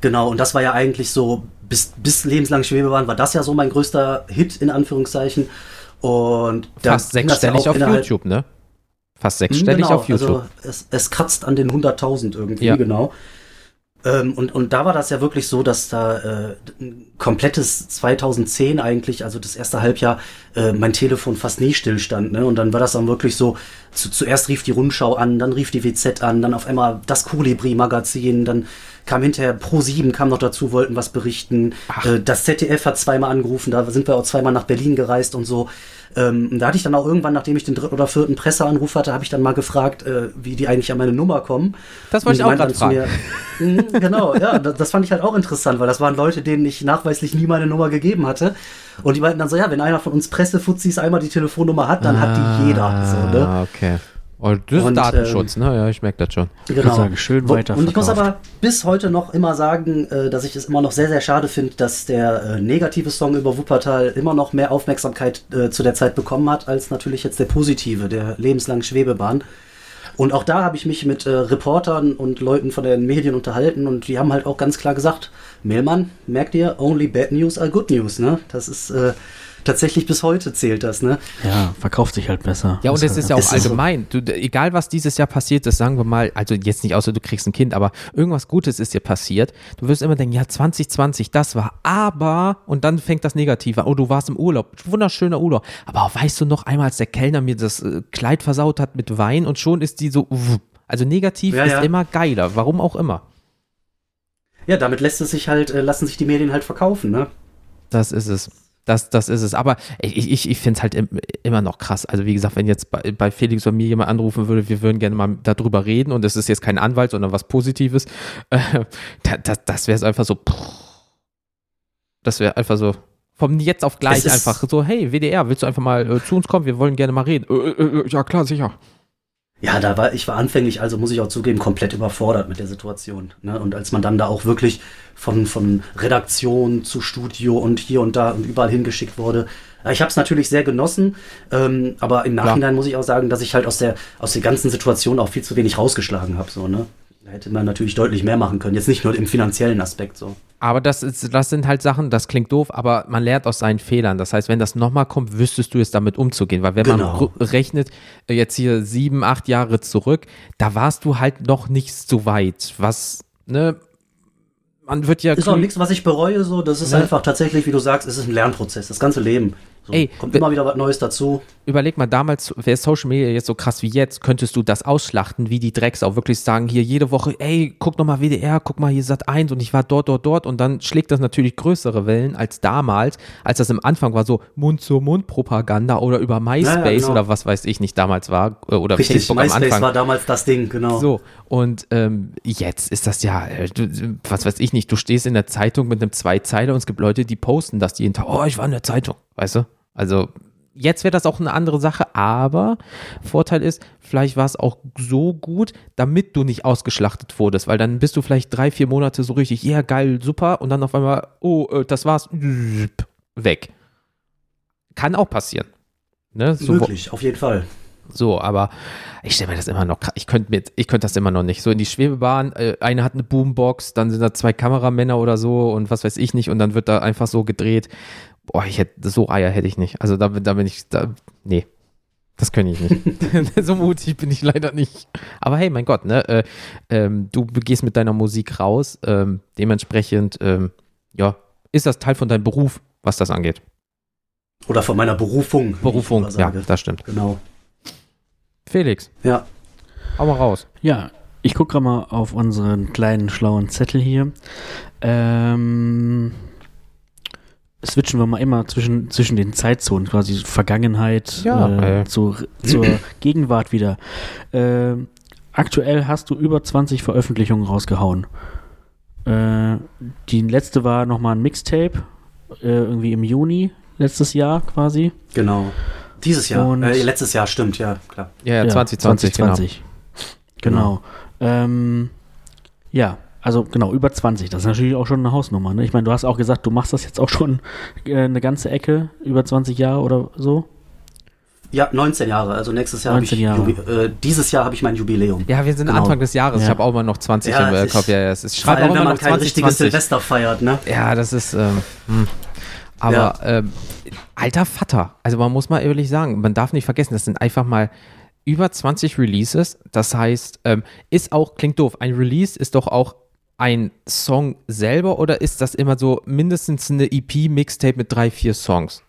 Genau, und das war ja eigentlich so, bis, bis lebenslang Schwebebahn war das ja so mein größter Hit, in Anführungszeichen. Und fast sechsstellig auf YouTube, ne? Fast sechsstellig genau, auf YouTube. Also es, es kratzt an den 100.000 irgendwie, ja. genau. Ähm, und, und da war das ja wirklich so, dass da äh, komplettes 2010 eigentlich, also das erste Halbjahr, äh, mein Telefon fast nie stillstand. Ne? Und dann war das dann wirklich so, zu, zuerst rief die Rundschau an, dann rief die WZ an, dann auf einmal das Kolibri-Magazin, dann kam hinterher Pro7 kam noch dazu, wollten was berichten. Äh, das ZDF hat zweimal angerufen, da sind wir auch zweimal nach Berlin gereist und so. Ähm, da hatte ich dann auch irgendwann, nachdem ich den dritten oder vierten Presseanruf hatte, habe ich dann mal gefragt, äh, wie die eigentlich an meine Nummer kommen. Das wollte ich auch gerade fragen. Mir, hm, genau, ja, das, das, fand ich halt auch interessant, weil das waren Leute, denen ich nachweislich nie meine Nummer gegeben hatte. Und die meinten dann so, ja, wenn einer von uns Pressefuzis einmal die Telefonnummer hat, dann ah, hat die jeder. So, ne? Ah, okay. Oh, das ist und, Datenschutz, ähm, ne? Ja, ich merke das schon. Genau. Sagen, schön weiter. Und ich muss aber bis heute noch immer sagen, äh, dass ich es immer noch sehr, sehr schade finde, dass der äh, negative Song über Wuppertal immer noch mehr Aufmerksamkeit äh, zu der Zeit bekommen hat, als natürlich jetzt der positive, der lebenslangen Schwebebahn. Und auch da habe ich mich mit äh, Reportern und Leuten von den Medien unterhalten und die haben halt auch ganz klar gesagt, Mehlmann, merkt ihr, only bad news are good news, ne? Das ist äh, tatsächlich bis heute zählt das, ne? Ja, verkauft sich halt besser. Ja, und es ist ja auch allgemein. Du, egal, was dieses Jahr passiert ist, sagen wir mal, also jetzt nicht außer du kriegst ein Kind, aber irgendwas Gutes ist dir passiert. Du wirst immer denken, ja, 2020, das war, aber, und dann fängt das Negative an. Oh, du warst im Urlaub. Wunderschöner Urlaub. Aber weißt du noch einmal, als der Kellner mir das äh, Kleid versaut hat mit Wein und schon ist die so, also negativ ja, ist ja. immer geiler. Warum auch immer. Ja, damit lässt es sich halt, äh, lassen sich die Medien halt verkaufen, ne? Das ist es. Das, das ist es. Aber ich, ich, ich finde es halt immer noch krass. Also, wie gesagt, wenn jetzt bei, bei Felix oder mir jemand anrufen würde, wir würden gerne mal darüber reden und es ist jetzt kein Anwalt, sondern was Positives, äh, das, das wäre es einfach so. Das wäre einfach so. Vom jetzt auf gleich einfach so, hey, WDR, willst du einfach mal äh, zu uns kommen? Wir wollen gerne mal reden. Äh, äh, äh ja, klar, sicher. Ja, da war ich war anfänglich, also muss ich auch zugeben, komplett überfordert mit der Situation. Ne? Und als man dann da auch wirklich von, von Redaktion zu Studio und hier und da und überall hingeschickt wurde, ich habe es natürlich sehr genossen, ähm, aber im Nachhinein Klar. muss ich auch sagen, dass ich halt aus der aus der ganzen Situation auch viel zu wenig rausgeschlagen habe. So, ne? Da hätte man natürlich deutlich mehr machen können. Jetzt nicht nur im finanziellen Aspekt so. Aber das, ist, das sind halt Sachen, das klingt doof, aber man lernt aus seinen Fehlern. Das heißt, wenn das nochmal kommt, wüsstest du es damit umzugehen. Weil wenn genau. man rechnet, äh, jetzt hier sieben, acht Jahre zurück, da warst du halt noch nicht so weit. Was, ne, man wird ja. Ist auch nichts, was ich bereue, so. Das ist ne? einfach tatsächlich, wie du sagst, es ist ein Lernprozess, das ganze Leben. So, Ey, kommt immer wieder was Neues dazu. Überleg mal, damals wäre Social Media jetzt so krass wie jetzt, könntest du das ausschlachten, wie die Drecks auch wirklich sagen, hier jede Woche, ey, guck nochmal WDR, guck mal hier Sat 1 und ich war dort, dort, dort und dann schlägt das natürlich größere Wellen als damals, als das im Anfang war so Mund-zu-Mund-Propaganda oder über MySpace ja, ja, genau. oder was weiß ich nicht damals war äh, oder Richtig, Facebook MySpace am Anfang. war damals das Ding, genau. So, und ähm, jetzt ist das ja, äh, was weiß ich nicht, du stehst in der Zeitung mit einem Zweizeiler und es gibt Leute, die posten das jeden Tag, oh, ich war in der Zeitung, weißt du? Also jetzt wäre das auch eine andere Sache, aber Vorteil ist, vielleicht war es auch so gut, damit du nicht ausgeschlachtet wurdest, weil dann bist du vielleicht drei, vier Monate so richtig, ja, yeah, geil, super, und dann auf einmal, oh, äh, das war's, weg. Kann auch passieren. Ne? So, Möglich, auf jeden Fall. So, aber ich stelle mir das immer noch, ich könnte mir, ich könnte das immer noch nicht. So in die Schwebebahn, äh, eine hat eine Boombox, dann sind da zwei Kameramänner oder so und was weiß ich nicht und dann wird da einfach so gedreht boah, ich hätte, so Eier hätte ich nicht. Also da, da bin ich, da, nee. Das kann ich nicht. so mutig bin ich leider nicht. Aber hey, mein Gott, ne? Äh, ähm, du gehst mit deiner Musik raus. Ähm, dementsprechend, ähm, ja, ist das Teil von deinem Beruf, was das angeht. Oder von meiner Berufung. Berufung, ja, das stimmt. Genau. Felix. Ja. Hau mal raus. Ja, ich gucke gerade mal auf unseren kleinen schlauen Zettel hier. Ähm, switchen wir mal immer zwischen, zwischen den Zeitzonen, quasi Vergangenheit ja, äh, zu, zur Gegenwart wieder. Äh, aktuell hast du über 20 Veröffentlichungen rausgehauen. Äh, die letzte war nochmal ein Mixtape, äh, irgendwie im Juni letztes Jahr quasi. Genau. Dieses Jahr. Und, äh, letztes Jahr, stimmt, ja, klar. Ja, ja 2020, 2020. Genau. genau. Ähm, ja, also genau, über 20. Das ist natürlich auch schon eine Hausnummer. Ne? Ich meine, du hast auch gesagt, du machst das jetzt auch schon äh, eine ganze Ecke, über 20 Jahre oder so. Ja, 19 Jahre. Also nächstes Jahr habe ich äh, dieses Jahr habe ich mein Jubiläum. Ja, wir sind genau. Anfang des Jahres. Ja. Ich habe auch mal noch 20 ja, im Kopf. Ja, es ist schreibt auch wenn man kein richtiges Silvester feiert, ne? Ja, das ist. Ähm, hm. Aber ja. ähm, alter Vater. Also man muss mal ehrlich sagen, man darf nicht vergessen, das sind einfach mal über 20 Releases. Das heißt, ähm, ist auch klingt doof. Ein Release ist doch auch ein Song selber oder ist das immer so mindestens eine EP-Mixtape mit drei, vier Songs?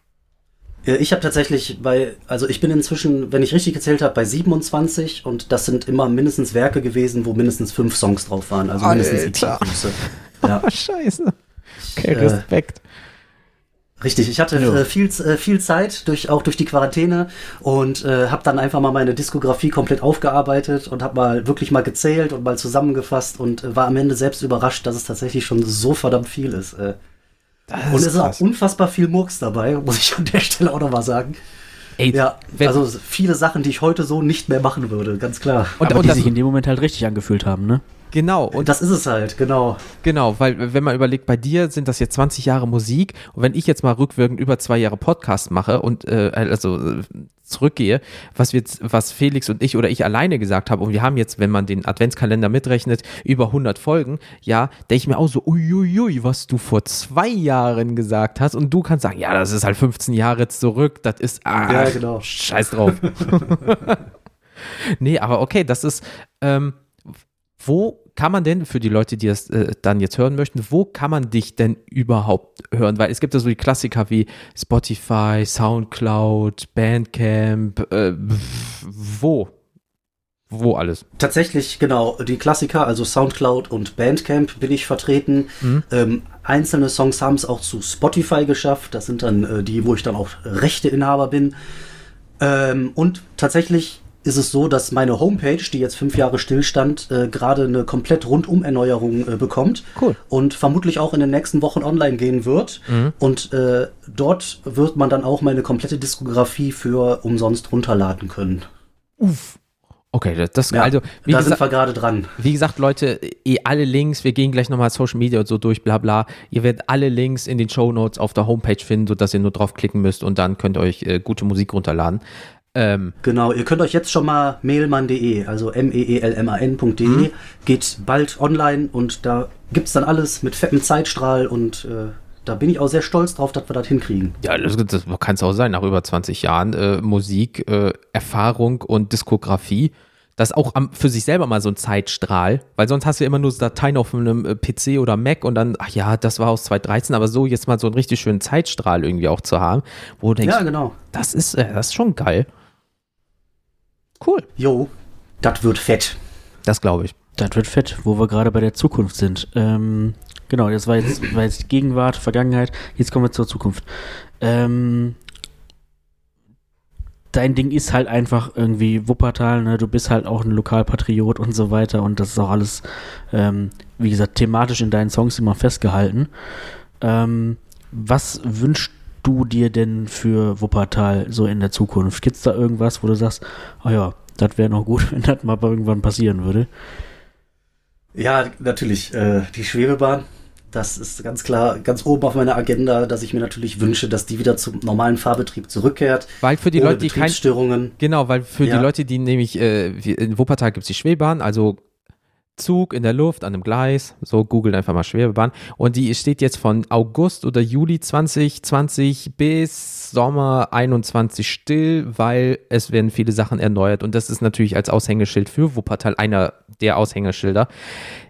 Ich habe tatsächlich bei, also ich bin inzwischen, wenn ich richtig gezählt habe, bei 27 und das sind immer mindestens Werke gewesen, wo mindestens fünf Songs drauf waren. Also mindestens EP-Größe. Ja. Scheiße. Okay, äh, Respekt. Äh, richtig, ich hatte ja. äh, viel, äh, viel Zeit, durch, auch durch die Quarantäne und äh, habe dann einfach mal meine Diskografie komplett aufgearbeitet und habe mal wirklich mal gezählt und mal zusammengefasst und äh, war am Ende selbst überrascht, dass es tatsächlich schon so verdammt viel ist. Äh, und es ist auch unfassbar viel Murks dabei, muss ich an der Stelle auch nochmal sagen. Ey, ja, also viele Sachen, die ich heute so nicht mehr machen würde, ganz klar. Und, Aber und die sich in dem Moment halt richtig angefühlt haben, ne? Genau. Und das ist es halt, genau. Genau, weil wenn man überlegt, bei dir sind das jetzt 20 Jahre Musik und wenn ich jetzt mal rückwirkend über zwei Jahre Podcast mache und äh, also äh, zurückgehe, was wir, was Felix und ich oder ich alleine gesagt haben und wir haben jetzt, wenn man den Adventskalender mitrechnet, über 100 Folgen, ja, denke ich mir auch so, uiuiui, was du vor zwei Jahren gesagt hast und du kannst sagen, ja, das ist halt 15 Jahre zurück, das ist, ah, ja, genau. scheiß drauf. nee, aber okay, das ist, ähm, wo kann man denn, für die Leute, die das äh, dann jetzt hören möchten, wo kann man dich denn überhaupt hören? Weil es gibt ja so die Klassiker wie Spotify, Soundcloud, Bandcamp, äh, wo? Wo alles? Tatsächlich, genau, die Klassiker, also Soundcloud und Bandcamp bin ich vertreten. Mhm. Ähm, einzelne Songs haben es auch zu Spotify geschafft. Das sind dann äh, die, wo ich dann auch Rechteinhaber bin. Ähm, und tatsächlich ist es so, dass meine Homepage, die jetzt fünf Jahre stillstand, äh, gerade eine komplett Rundum-Erneuerung äh, bekommt. Cool. Und vermutlich auch in den nächsten Wochen online gehen wird. Mhm. Und äh, dort wird man dann auch meine komplette Diskografie für umsonst runterladen können. Uff. Okay, das, das ja, also wie da gesagt, sind wir gerade dran. Wie gesagt, Leute, eh alle Links, wir gehen gleich nochmal Social Media und so durch, bla bla. Ihr werdet alle Links in den Show Notes auf der Homepage finden, sodass ihr nur draufklicken müsst und dann könnt ihr euch äh, gute Musik runterladen. Ähm, genau, ihr könnt euch jetzt schon mal mailman.de, also m-e-e-l-m-a-n.de, mhm. geht bald online und da gibt es dann alles mit fettem Zeitstrahl und äh, da bin ich auch sehr stolz drauf, dass wir das hinkriegen. Ja, das, das kann es auch sein, nach über 20 Jahren äh, Musik, äh, Erfahrung und Diskografie. Das auch am, für sich selber mal so ein Zeitstrahl, weil sonst hast du ja immer nur Dateien auf einem äh, PC oder Mac und dann, ach ja, das war aus 2013, aber so jetzt mal so einen richtig schönen Zeitstrahl irgendwie auch zu haben, wo du denkst, ja, genau. das ist, äh, das ist schon geil. Cool. Jo, das wird fett. Das glaube ich. Das wird fett, wo wir gerade bei der Zukunft sind. Ähm, genau, das war jetzt, war jetzt Gegenwart, Vergangenheit. Jetzt kommen wir zur Zukunft. Ähm, dein Ding ist halt einfach irgendwie Wuppertal, ne? Du bist halt auch ein Lokalpatriot und so weiter und das ist auch alles, ähm, wie gesagt, thematisch in deinen Songs immer festgehalten. Ähm, was wünschst du dir denn für Wuppertal so in der Zukunft? Gibt es da irgendwas, wo du sagst, oh ja, das wäre noch gut, wenn das mal irgendwann passieren würde? Ja, natürlich. Äh, die Schwebebahn, das ist ganz klar ganz oben auf meiner Agenda, dass ich mir natürlich wünsche, dass die wieder zum normalen Fahrbetrieb zurückkehrt. Weil für die Leute, die kein, Genau, weil für ja. die Leute, die nämlich äh, in Wuppertal gibt es die Schwebebahn, also Zug in der Luft an einem Gleis, so googelt einfach mal Schwebebahn und die steht jetzt von August oder Juli 2020 bis Sommer 21 still, weil es werden viele Sachen erneuert und das ist natürlich als Aushängeschild für Wuppertal einer der Aushängeschilder.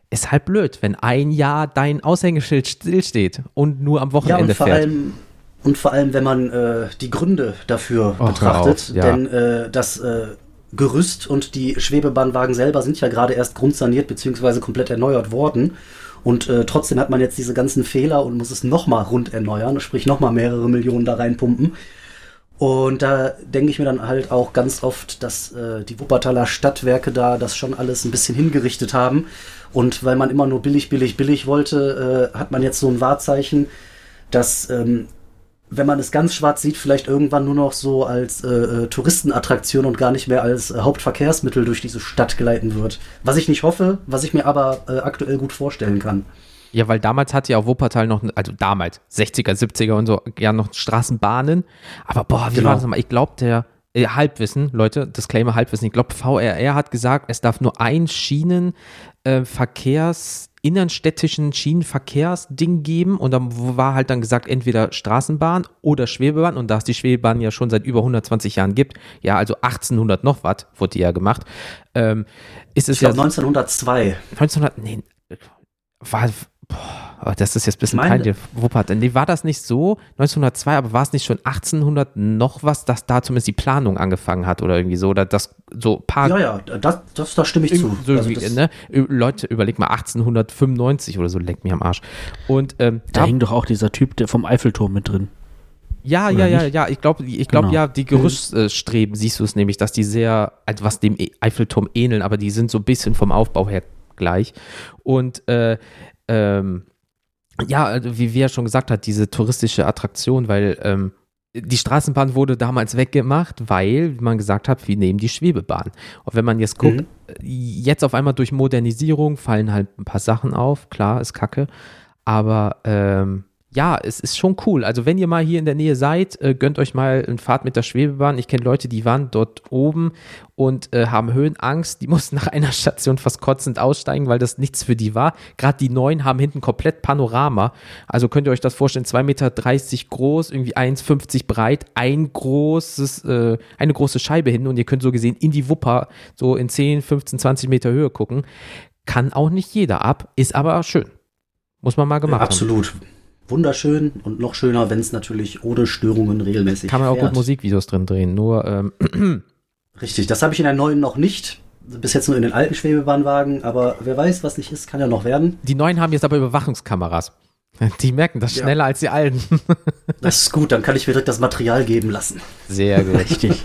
Ist halt blöd, wenn ein Jahr dein Aushängeschild stillsteht und nur am Wochenende ja, und vor fährt. Allem und vor allem, wenn man äh, die Gründe dafür Och, betrachtet, auf, ja. denn äh, das äh, Gerüst und die Schwebebahnwagen selber sind ja gerade erst grundsaniert bzw. komplett erneuert worden. Und äh, trotzdem hat man jetzt diese ganzen Fehler und muss es nochmal rund erneuern, sprich nochmal mehrere Millionen da reinpumpen. Und da denke ich mir dann halt auch ganz oft, dass äh, die Wuppertaler Stadtwerke da das schon alles ein bisschen hingerichtet haben. Und weil man immer nur billig, billig, billig wollte, äh, hat man jetzt so ein Wahrzeichen, dass ähm, wenn man es ganz schwarz sieht, vielleicht irgendwann nur noch so als äh, äh, Touristenattraktion und gar nicht mehr als äh, Hauptverkehrsmittel durch diese Stadt geleiten wird. Was ich nicht hoffe, was ich mir aber äh, aktuell gut vorstellen kann. Ja, weil damals hatte ja auch Wuppertal noch, also damals, 60er, 70er und so, ja noch Straßenbahnen. Aber boah, wie genau. war das nochmal? Ich glaube, der äh, Halbwissen, Leute, Disclaimer Halbwissen, ich glaube, VRR hat gesagt, es darf nur ein Schienenverkehrs- innenstädtischen Schienenverkehrsding geben und dann war halt dann gesagt, entweder Straßenbahn oder Schwebebahn und da es die Schwebebahn ja schon seit über 120 Jahren gibt, ja, also 1800 noch was, wurde die ja gemacht, ähm, ist es ich glaub, ja. 1902. 1900, nee, war, boah, das ist jetzt ein bisschen peinlich. Wuppertal. Nee, war das nicht so 1902, aber war es nicht schon 1800 noch was, dass da zumindest die Planung angefangen hat oder irgendwie so? Oder das so paar. Ja, ja, das, das, da stimme ich zu. So also ne? Leute, überleg mal, 1895 oder so, leck mich am Arsch. Und ähm, da, da hing doch auch dieser Typ der vom Eiffelturm mit drin. Ja, Oder ja, ja, ja. Ich glaube, ich glaube genau. ja, die Gerüststreben siehst du es nämlich, dass die sehr, also was dem e- Eiffelturm ähneln, aber die sind so ein bisschen vom Aufbau her gleich. Und äh, ähm, ja, also wie wir ja schon gesagt hat, diese touristische Attraktion, weil ähm, die Straßenbahn wurde damals weggemacht, weil man gesagt hat, wir nehmen die Schwebebahn. Und wenn man jetzt guckt, mhm. jetzt auf einmal durch Modernisierung fallen halt ein paar Sachen auf, klar, ist kacke, aber ähm, ja, es ist schon cool. Also wenn ihr mal hier in der Nähe seid, äh, gönnt euch mal eine Fahrt mit der Schwebebahn. Ich kenne Leute, die waren dort oben und äh, haben Höhenangst. Die mussten nach einer Station fast kotzend aussteigen, weil das nichts für die war. Gerade die neuen haben hinten komplett Panorama. Also könnt ihr euch das vorstellen, 2,30 Meter groß, irgendwie 1,50 breit, ein großes, äh, eine große Scheibe hinten und ihr könnt so gesehen in die Wupper so in 10, 15, 20 Meter Höhe gucken. Kann auch nicht jeder ab, ist aber schön. Muss man mal gemacht ja, absolut. haben. Absolut wunderschön und noch schöner, wenn es natürlich ohne Störungen regelmäßig Kann man auch fährt. gut Musikvideos drin drehen, nur ähm, Richtig, das habe ich in der neuen noch nicht. Bis jetzt nur in den alten Schwebebahnwagen, aber wer weiß, was nicht ist, kann ja noch werden. Die neuen haben jetzt aber Überwachungskameras. Die merken das schneller ja. als die alten. Das ist gut, dann kann ich mir direkt das Material geben lassen. Sehr gut. Richtig.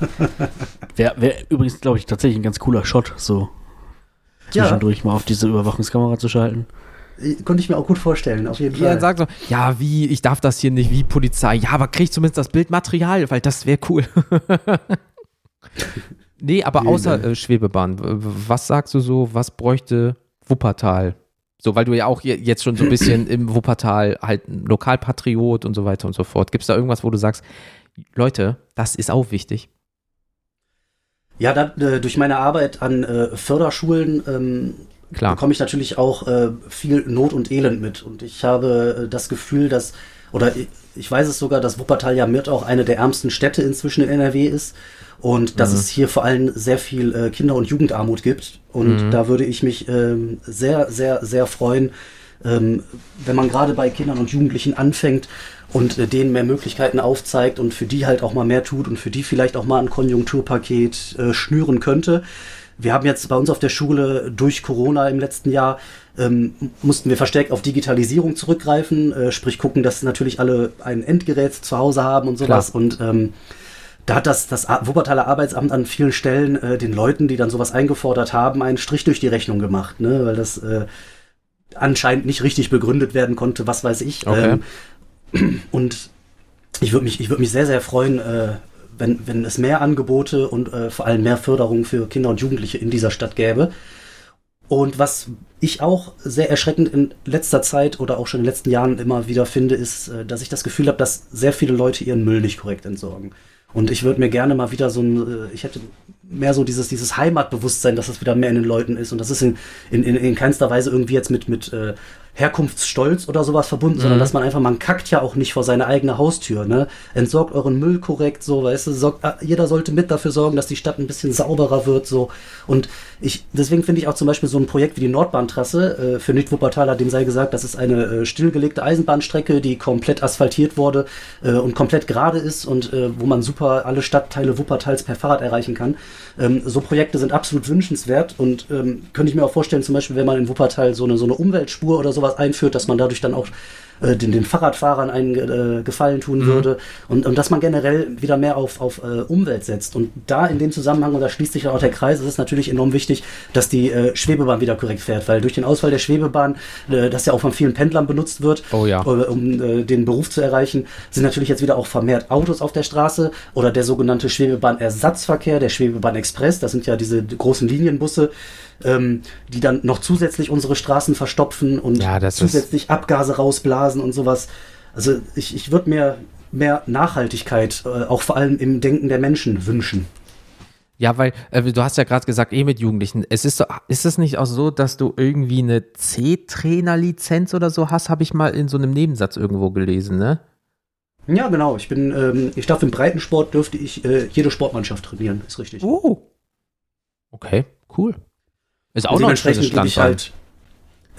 Wäre wär übrigens, glaube ich, tatsächlich ein ganz cooler Shot, so zwischendurch ja. mal auf diese Überwachungskamera zu schalten. Konnte ich mir auch gut vorstellen, auf jeden Fall. Ja, sagt so, ja, wie, ich darf das hier nicht, wie Polizei. Ja, aber krieg zumindest das Bildmaterial, weil das wäre cool. nee, aber außer äh, Schwebebahn, was sagst du so, was bräuchte Wuppertal? So, weil du ja auch jetzt schon so ein bisschen im Wuppertal halt Lokalpatriot und so weiter und so fort. Gibt es da irgendwas, wo du sagst, Leute, das ist auch wichtig? Ja, da, äh, durch meine Arbeit an äh, Förderschulen ähm, Klar. bekomme ich natürlich auch äh, viel Not und Elend mit. Und ich habe äh, das Gefühl, dass, oder ich, ich weiß es sogar, dass Wuppertal ja mit auch eine der ärmsten Städte inzwischen in NRW ist. Und dass mhm. es hier vor allem sehr viel äh, Kinder- und Jugendarmut gibt. Und mhm. da würde ich mich ähm, sehr, sehr, sehr freuen, ähm, wenn man gerade bei Kindern und Jugendlichen anfängt und äh, denen mehr Möglichkeiten aufzeigt und für die halt auch mal mehr tut und für die vielleicht auch mal ein Konjunkturpaket äh, schnüren könnte wir haben jetzt bei uns auf der Schule durch Corona im letzten Jahr ähm, mussten wir verstärkt auf Digitalisierung zurückgreifen, äh, sprich gucken, dass natürlich alle ein Endgerät zu Hause haben und sowas. Klar. Und ähm, da hat das, das Wuppertaler Arbeitsamt an vielen Stellen äh, den Leuten, die dann sowas eingefordert haben, einen Strich durch die Rechnung gemacht, ne? weil das äh, anscheinend nicht richtig begründet werden konnte, was weiß ich. Okay. Ähm, und ich würde mich, ich würde mich sehr, sehr freuen, äh, wenn, wenn es mehr Angebote und äh, vor allem mehr Förderung für Kinder und Jugendliche in dieser Stadt gäbe. Und was ich auch sehr erschreckend in letzter Zeit oder auch schon in den letzten Jahren immer wieder finde, ist, äh, dass ich das Gefühl habe, dass sehr viele Leute ihren Müll nicht korrekt entsorgen. Und ich würde mir gerne mal wieder so ein, äh, ich hätte mehr so dieses, dieses Heimatbewusstsein, dass das wieder mehr in den Leuten ist. Und das ist in, in, in keinster Weise irgendwie jetzt mit, mit äh, Herkunftsstolz oder sowas verbunden, mhm. sondern dass man einfach, man kackt ja auch nicht vor seine eigene Haustür, ne? Entsorgt euren Müll korrekt, so, weißt du, sorgt, ah, jeder sollte mit dafür sorgen, dass die Stadt ein bisschen sauberer wird, so. Und ich, deswegen finde ich auch zum Beispiel so ein Projekt wie die Nordbahntrasse, äh, für Nidwuppertaler, dem sei gesagt, das ist eine äh, stillgelegte Eisenbahnstrecke, die komplett asphaltiert wurde äh, und komplett gerade ist und äh, wo man super alle Stadtteile Wuppertals per Fahrrad erreichen kann. Ähm, so Projekte sind absolut wünschenswert und ähm, könnte ich mir auch vorstellen, zum Beispiel, wenn man in Wuppertal so eine, so eine Umweltspur oder sowas einführt, dass man dadurch dann auch äh, den, den Fahrradfahrern einen äh, Gefallen tun mhm. würde und, und dass man generell wieder mehr auf, auf äh, Umwelt setzt. Und da in dem Zusammenhang, und da schließt sich dann auch der Kreis, ist es natürlich enorm wichtig, dass die äh, Schwebebahn wieder korrekt fährt, weil durch den Ausfall der Schwebebahn, äh, das ja auch von vielen Pendlern benutzt wird, oh ja. äh, um äh, den Beruf zu erreichen, sind natürlich jetzt wieder auch vermehrt Autos auf der Straße oder der sogenannte Schwebebahn-Ersatzverkehr, der Schwebebahn-Express, das sind ja diese großen Linienbusse, ähm, die dann noch zusätzlich unsere Straßen verstopfen und ja, zusätzlich Abgase rausblasen und sowas. Also ich, ich würde mir mehr Nachhaltigkeit, äh, auch vor allem im Denken der Menschen wünschen. Ja, weil äh, du hast ja gerade gesagt, eh mit Jugendlichen. Es ist so, ist es nicht auch so, dass du irgendwie eine C-Trainer-Lizenz oder so hast? Habe ich mal in so einem Nebensatz irgendwo gelesen, ne? Ja, genau. Ich bin, ähm, ich darf im Breitensport dürfte ich äh, jede Sportmannschaft trainieren, ist richtig. Oh. Okay, cool. Ist auch noch ein schönes Standbein. Halt,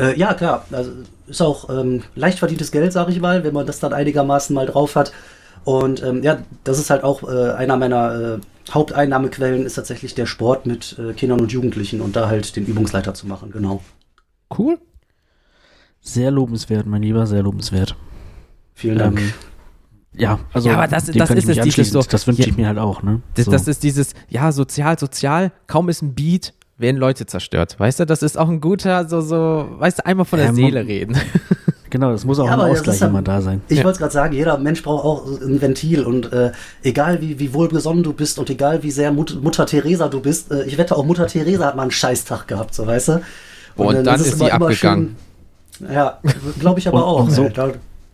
Äh, ja, klar. Also ist auch ähm, leicht verdientes Geld, sage ich mal, wenn man das dann einigermaßen mal drauf hat. Und ähm, ja, das ist halt auch äh, einer meiner äh, Haupteinnahmequellen, ist tatsächlich der Sport mit äh, Kindern und Jugendlichen und da halt den Übungsleiter zu machen, genau. Cool. Sehr lobenswert, mein Lieber, sehr lobenswert. Vielen Dank. Ähm, ja, also ja, aber das, das ist es dieses so. Das wünsche ich mir halt auch, ne? Das, so. das ist dieses, ja, sozial, sozial, kaum ist ein Beat, werden Leute zerstört. Weißt du, das ist auch ein guter, so, so, weißt du, einmal von der ja, Seele reden. Genau, das muss auch ja, ein Ausgleich immer da sein. Ich ja. wollte es gerade sagen, jeder Mensch braucht auch ein Ventil und äh, egal wie, wie wohlbesonnen du bist und egal wie sehr Mut, Mutter Teresa du bist, äh, ich wette auch Mutter Teresa hat mal einen Scheißtag gehabt, so weißt du. Und, und dann, dann ist, sie abgegangen. Schön, ja, glaube ich aber auch. So,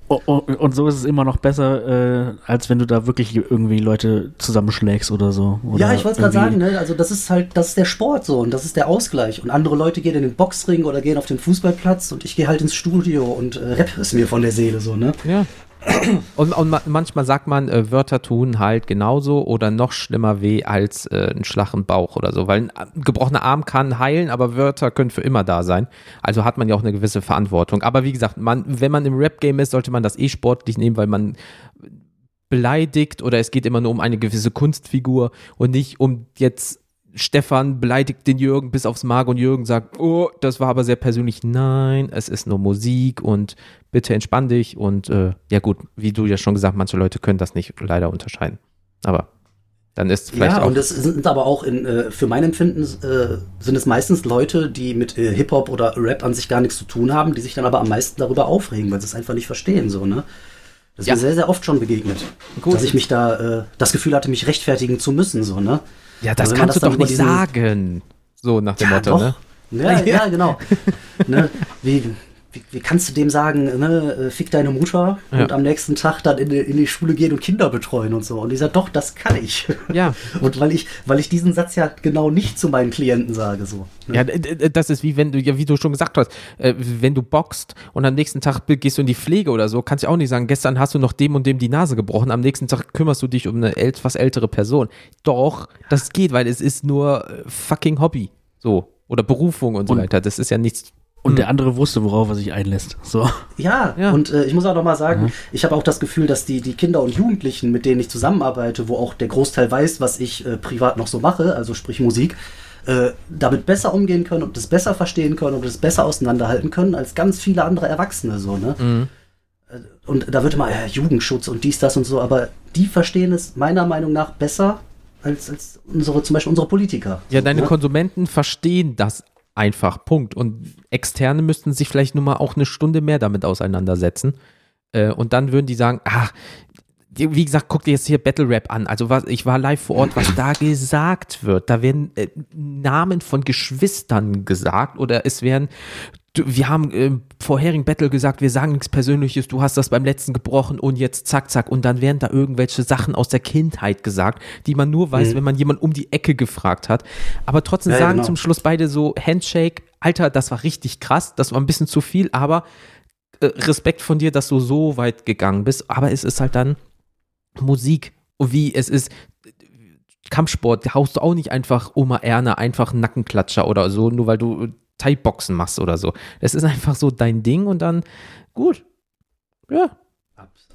und so ist es immer noch besser, äh, als wenn du da wirklich irgendwie Leute zusammenschlägst oder so. Oder ja, ich wollte gerade sagen, ne? also das ist halt, das ist der Sport so und das ist der Ausgleich. Und andere Leute gehen in den Boxring oder gehen auf den Fußballplatz und ich gehe halt ins Studio und äh, Rap ist mir von der Seele so, ne? Ja. Und, und, manchmal sagt man, äh, Wörter tun halt genauso oder noch schlimmer weh als äh, ein Schlag Bauch oder so. Weil ein äh, gebrochener Arm kann heilen, aber Wörter können für immer da sein. Also hat man ja auch eine gewisse Verantwortung. Aber wie gesagt, man, wenn man im Rap-Game ist, sollte man das eh sportlich nehmen, weil man beleidigt oder es geht immer nur um eine gewisse Kunstfigur und nicht um jetzt Stefan beleidigt den Jürgen bis aufs Mark und Jürgen sagt, oh, das war aber sehr persönlich. Nein, es ist nur Musik und bitte entspann dich. Und äh, ja gut, wie du ja schon gesagt, manche Leute können das nicht leider unterscheiden. Aber dann ist vielleicht ja, auch. und es sind aber auch in, äh, für mein Empfinden äh, sind es meistens Leute, die mit äh, Hip-Hop oder Rap an sich gar nichts zu tun haben, die sich dann aber am meisten darüber aufregen, weil sie es einfach nicht verstehen, so, ne? Das ist ja. mir sehr, sehr oft schon begegnet. Gut. Dass ich mich da äh, das Gefühl hatte, mich rechtfertigen zu müssen, so, ne? Ja, das also, kannst das du doch nicht sagen. So nach dem ja, Motto, doch. ne? Ja, ja, genau. ne? Wie, wie, wie, kannst du dem sagen, ne, äh, fick deine Mutter ja. und am nächsten Tag dann in die, in die Schule gehen und Kinder betreuen und so. Und ich sage, doch, das kann ich. Ja. Und weil ich, weil ich diesen Satz ja genau nicht zu meinen Klienten sage. So, ne? Ja, das ist wie wenn du, ja, wie du schon gesagt hast, äh, wenn du boxt und am nächsten Tag gehst du in die Pflege oder so, kannst du auch nicht sagen, gestern hast du noch dem und dem die Nase gebrochen, am nächsten Tag kümmerst du dich um eine etwas ältere Person. Doch, das geht, weil es ist nur äh, fucking Hobby. So. Oder Berufung und so und weiter. Das ist ja nichts und der hm. andere wusste, worauf er sich einlässt. So. Ja, ja. und äh, ich muss auch noch mal sagen, ja. ich habe auch das Gefühl, dass die, die Kinder und Jugendlichen, mit denen ich zusammenarbeite, wo auch der Großteil weiß, was ich äh, privat noch so mache, also sprich Musik, äh, damit besser umgehen können und das besser verstehen können und das besser auseinanderhalten können als ganz viele andere Erwachsene. So, ne? Mhm. Äh, und da wird immer ja, Jugendschutz und dies, das und so, aber die verstehen es meiner Meinung nach besser als, als unsere, zum Beispiel unsere Politiker. Ja, deine ne? Konsumenten verstehen das einfach. Punkt. Und Externe müssten sich vielleicht nur mal auch eine Stunde mehr damit auseinandersetzen. Äh, und dann würden die sagen, ach, wie gesagt, guck dir jetzt hier Battle Rap an. Also was, ich war live vor Ort, was da gesagt wird. Da werden äh, Namen von Geschwistern gesagt oder es werden wir haben im vorherigen Battle gesagt, wir sagen nichts Persönliches, du hast das beim letzten gebrochen und jetzt zack, zack. Und dann werden da irgendwelche Sachen aus der Kindheit gesagt, die man nur weiß, mhm. wenn man jemand um die Ecke gefragt hat. Aber trotzdem ja, sagen genau. zum Schluss beide so Handshake, Alter, das war richtig krass, das war ein bisschen zu viel, aber äh, Respekt von dir, dass du so weit gegangen bist. Aber es ist halt dann Musik. Wie es ist, Kampfsport, haust du auch nicht einfach Oma Erna einfach einen Nackenklatscher oder so, nur weil du Thai-Boxen machst oder so. Es ist einfach so dein Ding und dann gut. Ja.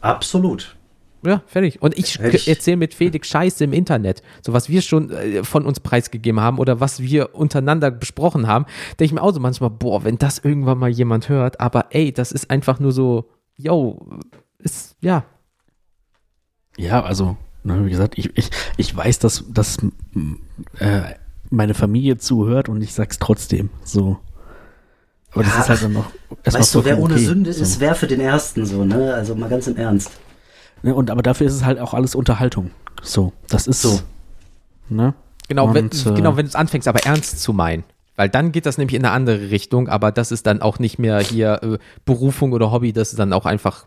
Absolut. Ja, fertig. Und ich, ich erzähle mit Felix Scheiße im Internet. So was wir schon äh, von uns preisgegeben haben oder was wir untereinander besprochen haben, denke ich mir auch so manchmal, boah, wenn das irgendwann mal jemand hört, aber ey, das ist einfach nur so, yo, ist, ja. Ja, also, ne, wie gesagt, ich, ich, ich weiß, dass, dass äh, meine Familie zuhört und ich sag's trotzdem. So. Aber das ist halt dann noch. Weißt du, wer ohne okay, Sünde ist, so. wer für den Ersten so, ne? Also mal ganz im Ernst. Ne, und aber dafür ist es halt auch alles Unterhaltung. So, das ist so. Ne? Genau, und, wenn, äh, genau, wenn du es anfängst, aber ernst zu meinen. Weil dann geht das nämlich in eine andere Richtung, aber das ist dann auch nicht mehr hier äh, Berufung oder Hobby, das ist dann auch einfach.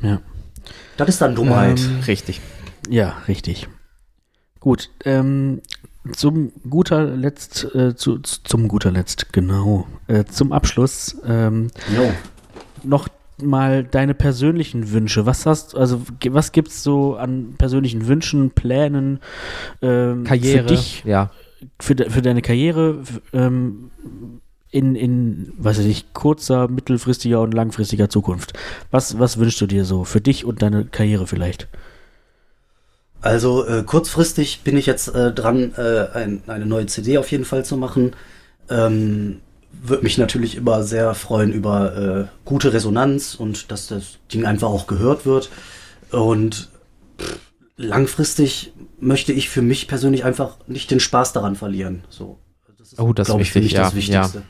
Ja. Das ist dann Dummheit. Ähm, richtig. Ja, richtig. Gut, ähm, zum guter Letzt, äh, zu, zum guter Letzt, genau, äh, zum Abschluss ähm, no. noch mal deine persönlichen Wünsche. Was hast, also was gibt's so an persönlichen Wünschen, Plänen, ähm, Karriere, für dich, ja, für, de, für deine Karriere, ähm, in, in, weiß ich nicht, kurzer, mittelfristiger und langfristiger Zukunft? Was, was wünschst du dir so für dich und deine Karriere vielleicht? Also äh, kurzfristig bin ich jetzt äh, dran, äh, ein, eine neue CD auf jeden Fall zu machen. Ähm, Würde mich natürlich immer sehr freuen über äh, gute Resonanz und dass das Ding einfach auch gehört wird. Und pff, langfristig möchte ich für mich persönlich einfach nicht den Spaß daran verlieren. So, das ist, oh, das wichtig, ich, für mich ja, das Wichtigste. Ja.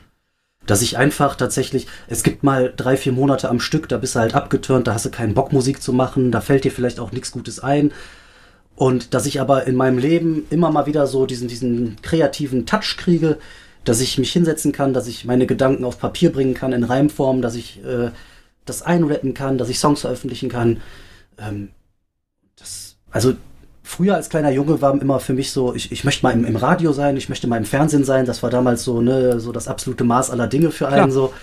Dass ich einfach tatsächlich, es gibt mal drei, vier Monate am Stück, da bist du halt abgeturnt, da hast du keinen Bock, Musik zu machen, da fällt dir vielleicht auch nichts Gutes ein. Und dass ich aber in meinem Leben immer mal wieder so diesen, diesen kreativen Touch kriege, dass ich mich hinsetzen kann, dass ich meine Gedanken auf Papier bringen kann in Reimform, dass ich äh, das einrappen kann, dass ich Songs veröffentlichen kann. Ähm, das, also früher als kleiner Junge war immer für mich so, ich, ich möchte mal im, im Radio sein, ich möchte mal im Fernsehen sein. Das war damals so, ne, so das absolute Maß aller Dinge für einen Klar. so.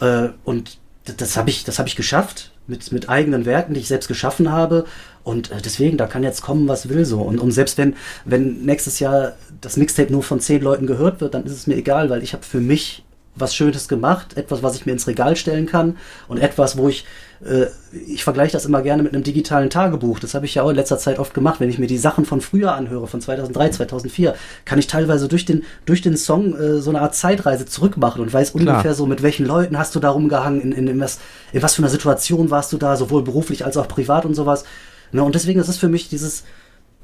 Äh, und das, habe ich, das habe ich geschafft mit, mit eigenen Werken, die ich selbst geschaffen habe. Und äh, deswegen, da kann jetzt kommen, was will so. Und, und selbst wenn, wenn nächstes Jahr das Mixtape nur von zehn Leuten gehört wird, dann ist es mir egal, weil ich habe für mich was Schönes gemacht, etwas, was ich mir ins Regal stellen kann und etwas, wo ich, ich vergleiche das immer gerne mit einem digitalen Tagebuch. Das habe ich ja auch in letzter Zeit oft gemacht. Wenn ich mir die Sachen von früher anhöre, von 2003, 2004, kann ich teilweise durch den, durch den Song äh, so eine Art Zeitreise zurückmachen und weiß Klar. ungefähr so, mit welchen Leuten hast du da rumgehangen, in, in, in, was, in was für einer Situation warst du da, sowohl beruflich als auch privat und sowas. Ne? Und deswegen ist es für mich dieses,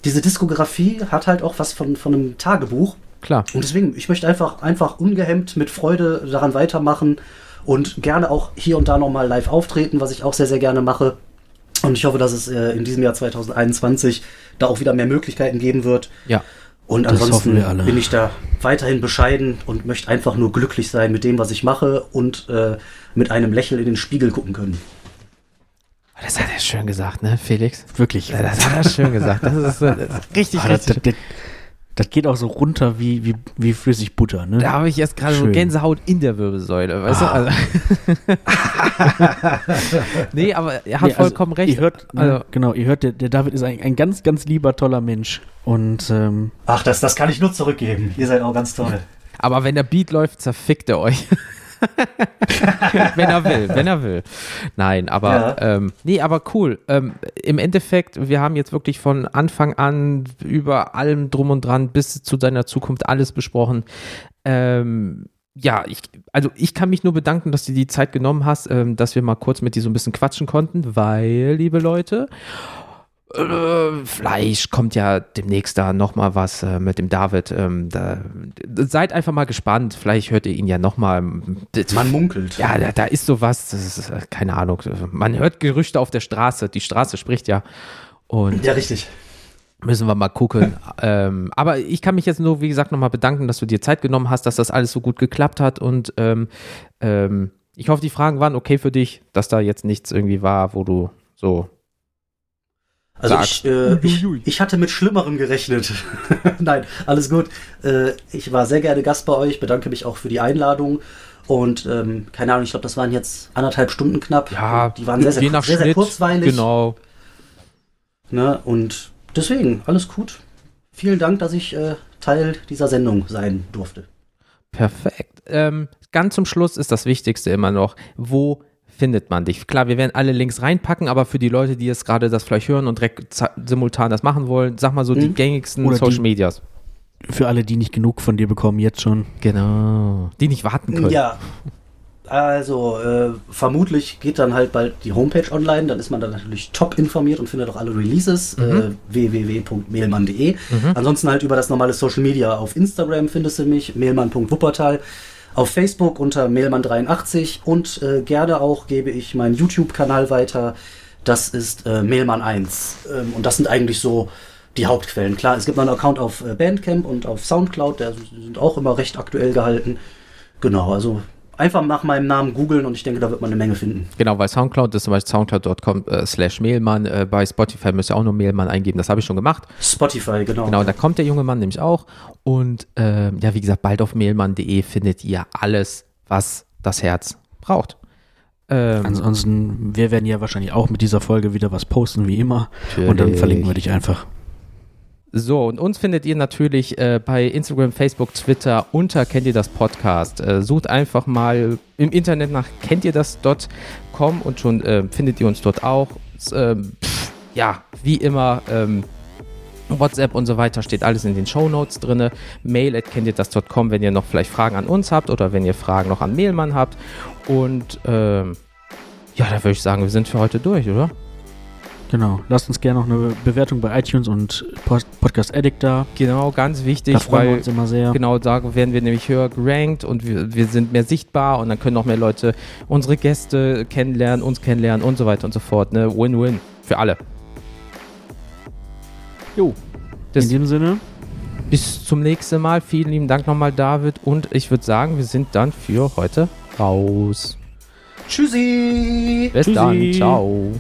diese Diskografie hat halt auch was von, von einem Tagebuch. Klar. Und deswegen, ich möchte einfach, einfach ungehemmt mit Freude daran weitermachen und gerne auch hier und da nochmal live auftreten, was ich auch sehr, sehr gerne mache. Und ich hoffe, dass es äh, in diesem Jahr 2021 da auch wieder mehr Möglichkeiten geben wird. Ja. Und ansonsten bin ich da weiterhin bescheiden und möchte einfach nur glücklich sein mit dem, was ich mache und äh, mit einem Lächeln in den Spiegel gucken können. Das hat er schön gesagt, ne, Felix? Wirklich. Das hat er schön gesagt. Das ist, das ist richtig, richtig. Das, geht auch so runter wie, wie, wie flüssig Butter, ne? Da habe ich jetzt gerade so Gänsehaut in der Wirbelsäule, weißt ah. du? Also nee, aber er hat nee, also vollkommen recht. Ihr hört, ne, also, genau, ihr hört, der, der David ist ein, ein ganz, ganz lieber, toller Mensch. Und, ähm, Ach, das, das kann ich nur zurückgeben. Ihr seid auch ganz toll. Aber wenn der Beat läuft, zerfickt er euch. wenn er will, wenn er will. Nein, aber ja. ähm, nee, aber cool. Ähm, Im Endeffekt, wir haben jetzt wirklich von Anfang an über allem drum und dran bis zu deiner Zukunft alles besprochen. Ähm, ja, ich, also ich kann mich nur bedanken, dass du die Zeit genommen hast, ähm, dass wir mal kurz mit dir so ein bisschen quatschen konnten, weil, liebe Leute, äh, Fleisch kommt ja demnächst da nochmal was äh, mit dem David. Ähm, da, seid einfach mal gespannt. Vielleicht hört ihr ihn ja nochmal. Man munkelt. Ja, da, da ist sowas. Ist, äh, keine Ahnung. Man hört Gerüchte auf der Straße. Die Straße spricht ja. Und ja, richtig. Müssen wir mal gucken. ähm, aber ich kann mich jetzt nur, wie gesagt, nochmal bedanken, dass du dir Zeit genommen hast, dass das alles so gut geklappt hat. Und ähm, ähm, ich hoffe, die Fragen waren okay für dich, dass da jetzt nichts irgendwie war, wo du so also ich, äh, ich, ich, hatte mit Schlimmerem gerechnet. Nein, alles gut. Äh, ich war sehr gerne Gast bei euch, bedanke mich auch für die Einladung. Und ähm, keine Ahnung, ich glaube, das waren jetzt anderthalb Stunden knapp. Ja, die waren sehr, sehr, sehr, sehr, kurzweilig. Genau. Ne, und deswegen, alles gut. Vielen Dank, dass ich äh, Teil dieser Sendung sein durfte. Perfekt. Ähm, ganz zum Schluss ist das Wichtigste immer noch, wo findet man dich? Klar, wir werden alle Links reinpacken, aber für die Leute, die jetzt gerade das vielleicht hören und direkt simultan das machen wollen, sag mal so mhm. die gängigsten Oder Social die, Medias. Für alle, die nicht genug von dir bekommen, jetzt schon. Genau. Die nicht warten können. Ja. Also, äh, vermutlich geht dann halt bald die Homepage online, dann ist man dann natürlich top informiert und findet auch alle Releases, mhm. äh, www.mehlmann.de. Mhm. Ansonsten halt über das normale Social Media auf Instagram findest du mich, mehlmann.wuppertal auf Facebook unter Mailmann83 und äh, gerne auch gebe ich meinen YouTube-Kanal weiter. Das ist äh, Mailmann1. Ähm, und das sind eigentlich so die Hauptquellen. Klar, es gibt noch einen Account auf äh, Bandcamp und auf Soundcloud, der sind auch immer recht aktuell gehalten. Genau, also einfach nach meinem Namen googeln und ich denke, da wird man eine Menge finden. Genau, weil Soundcloud ist zum Beispiel soundcloud.com äh, slash Mailmann. Äh, bei Spotify müsst ihr auch nur Mailmann eingeben, das habe ich schon gemacht. Spotify, genau. Genau, da kommt der junge Mann nämlich auch. Und äh, ja, wie gesagt, bald auf mailmann.de findet ihr alles, was das Herz braucht. Ähm, Ansonsten, wir werden ja wahrscheinlich auch mit dieser Folge wieder was posten, wie immer. Natürlich. Und dann verlinken wir dich einfach. So, und uns findet ihr natürlich äh, bei Instagram, Facebook, Twitter unter Kennt ihr das Podcast. Äh, sucht einfach mal im Internet nach kennt ihr das.com und schon äh, findet ihr uns dort auch. Ähm, pff, ja, wie immer, ähm, WhatsApp und so weiter steht alles in den Show Notes drin. Mail at kennt ihr das.com, wenn ihr noch vielleicht Fragen an uns habt oder wenn ihr Fragen noch an Mailmann habt. Und ähm, ja, da würde ich sagen, wir sind für heute durch, oder? Genau. Lasst uns gerne noch eine Bewertung bei iTunes und Podcast Addict da. Genau, ganz wichtig. Da freuen wir uns immer sehr. Genau, da werden wir nämlich höher gerankt und wir, wir sind mehr sichtbar und dann können noch mehr Leute unsere Gäste kennenlernen, uns kennenlernen und so weiter und so fort. Ne? Win-win für alle. Jo. Das In dem Sinne. Bis zum nächsten Mal. Vielen lieben Dank nochmal, David. Und ich würde sagen, wir sind dann für heute raus. Tschüssi. Bis Tschüssi. dann. Ciao.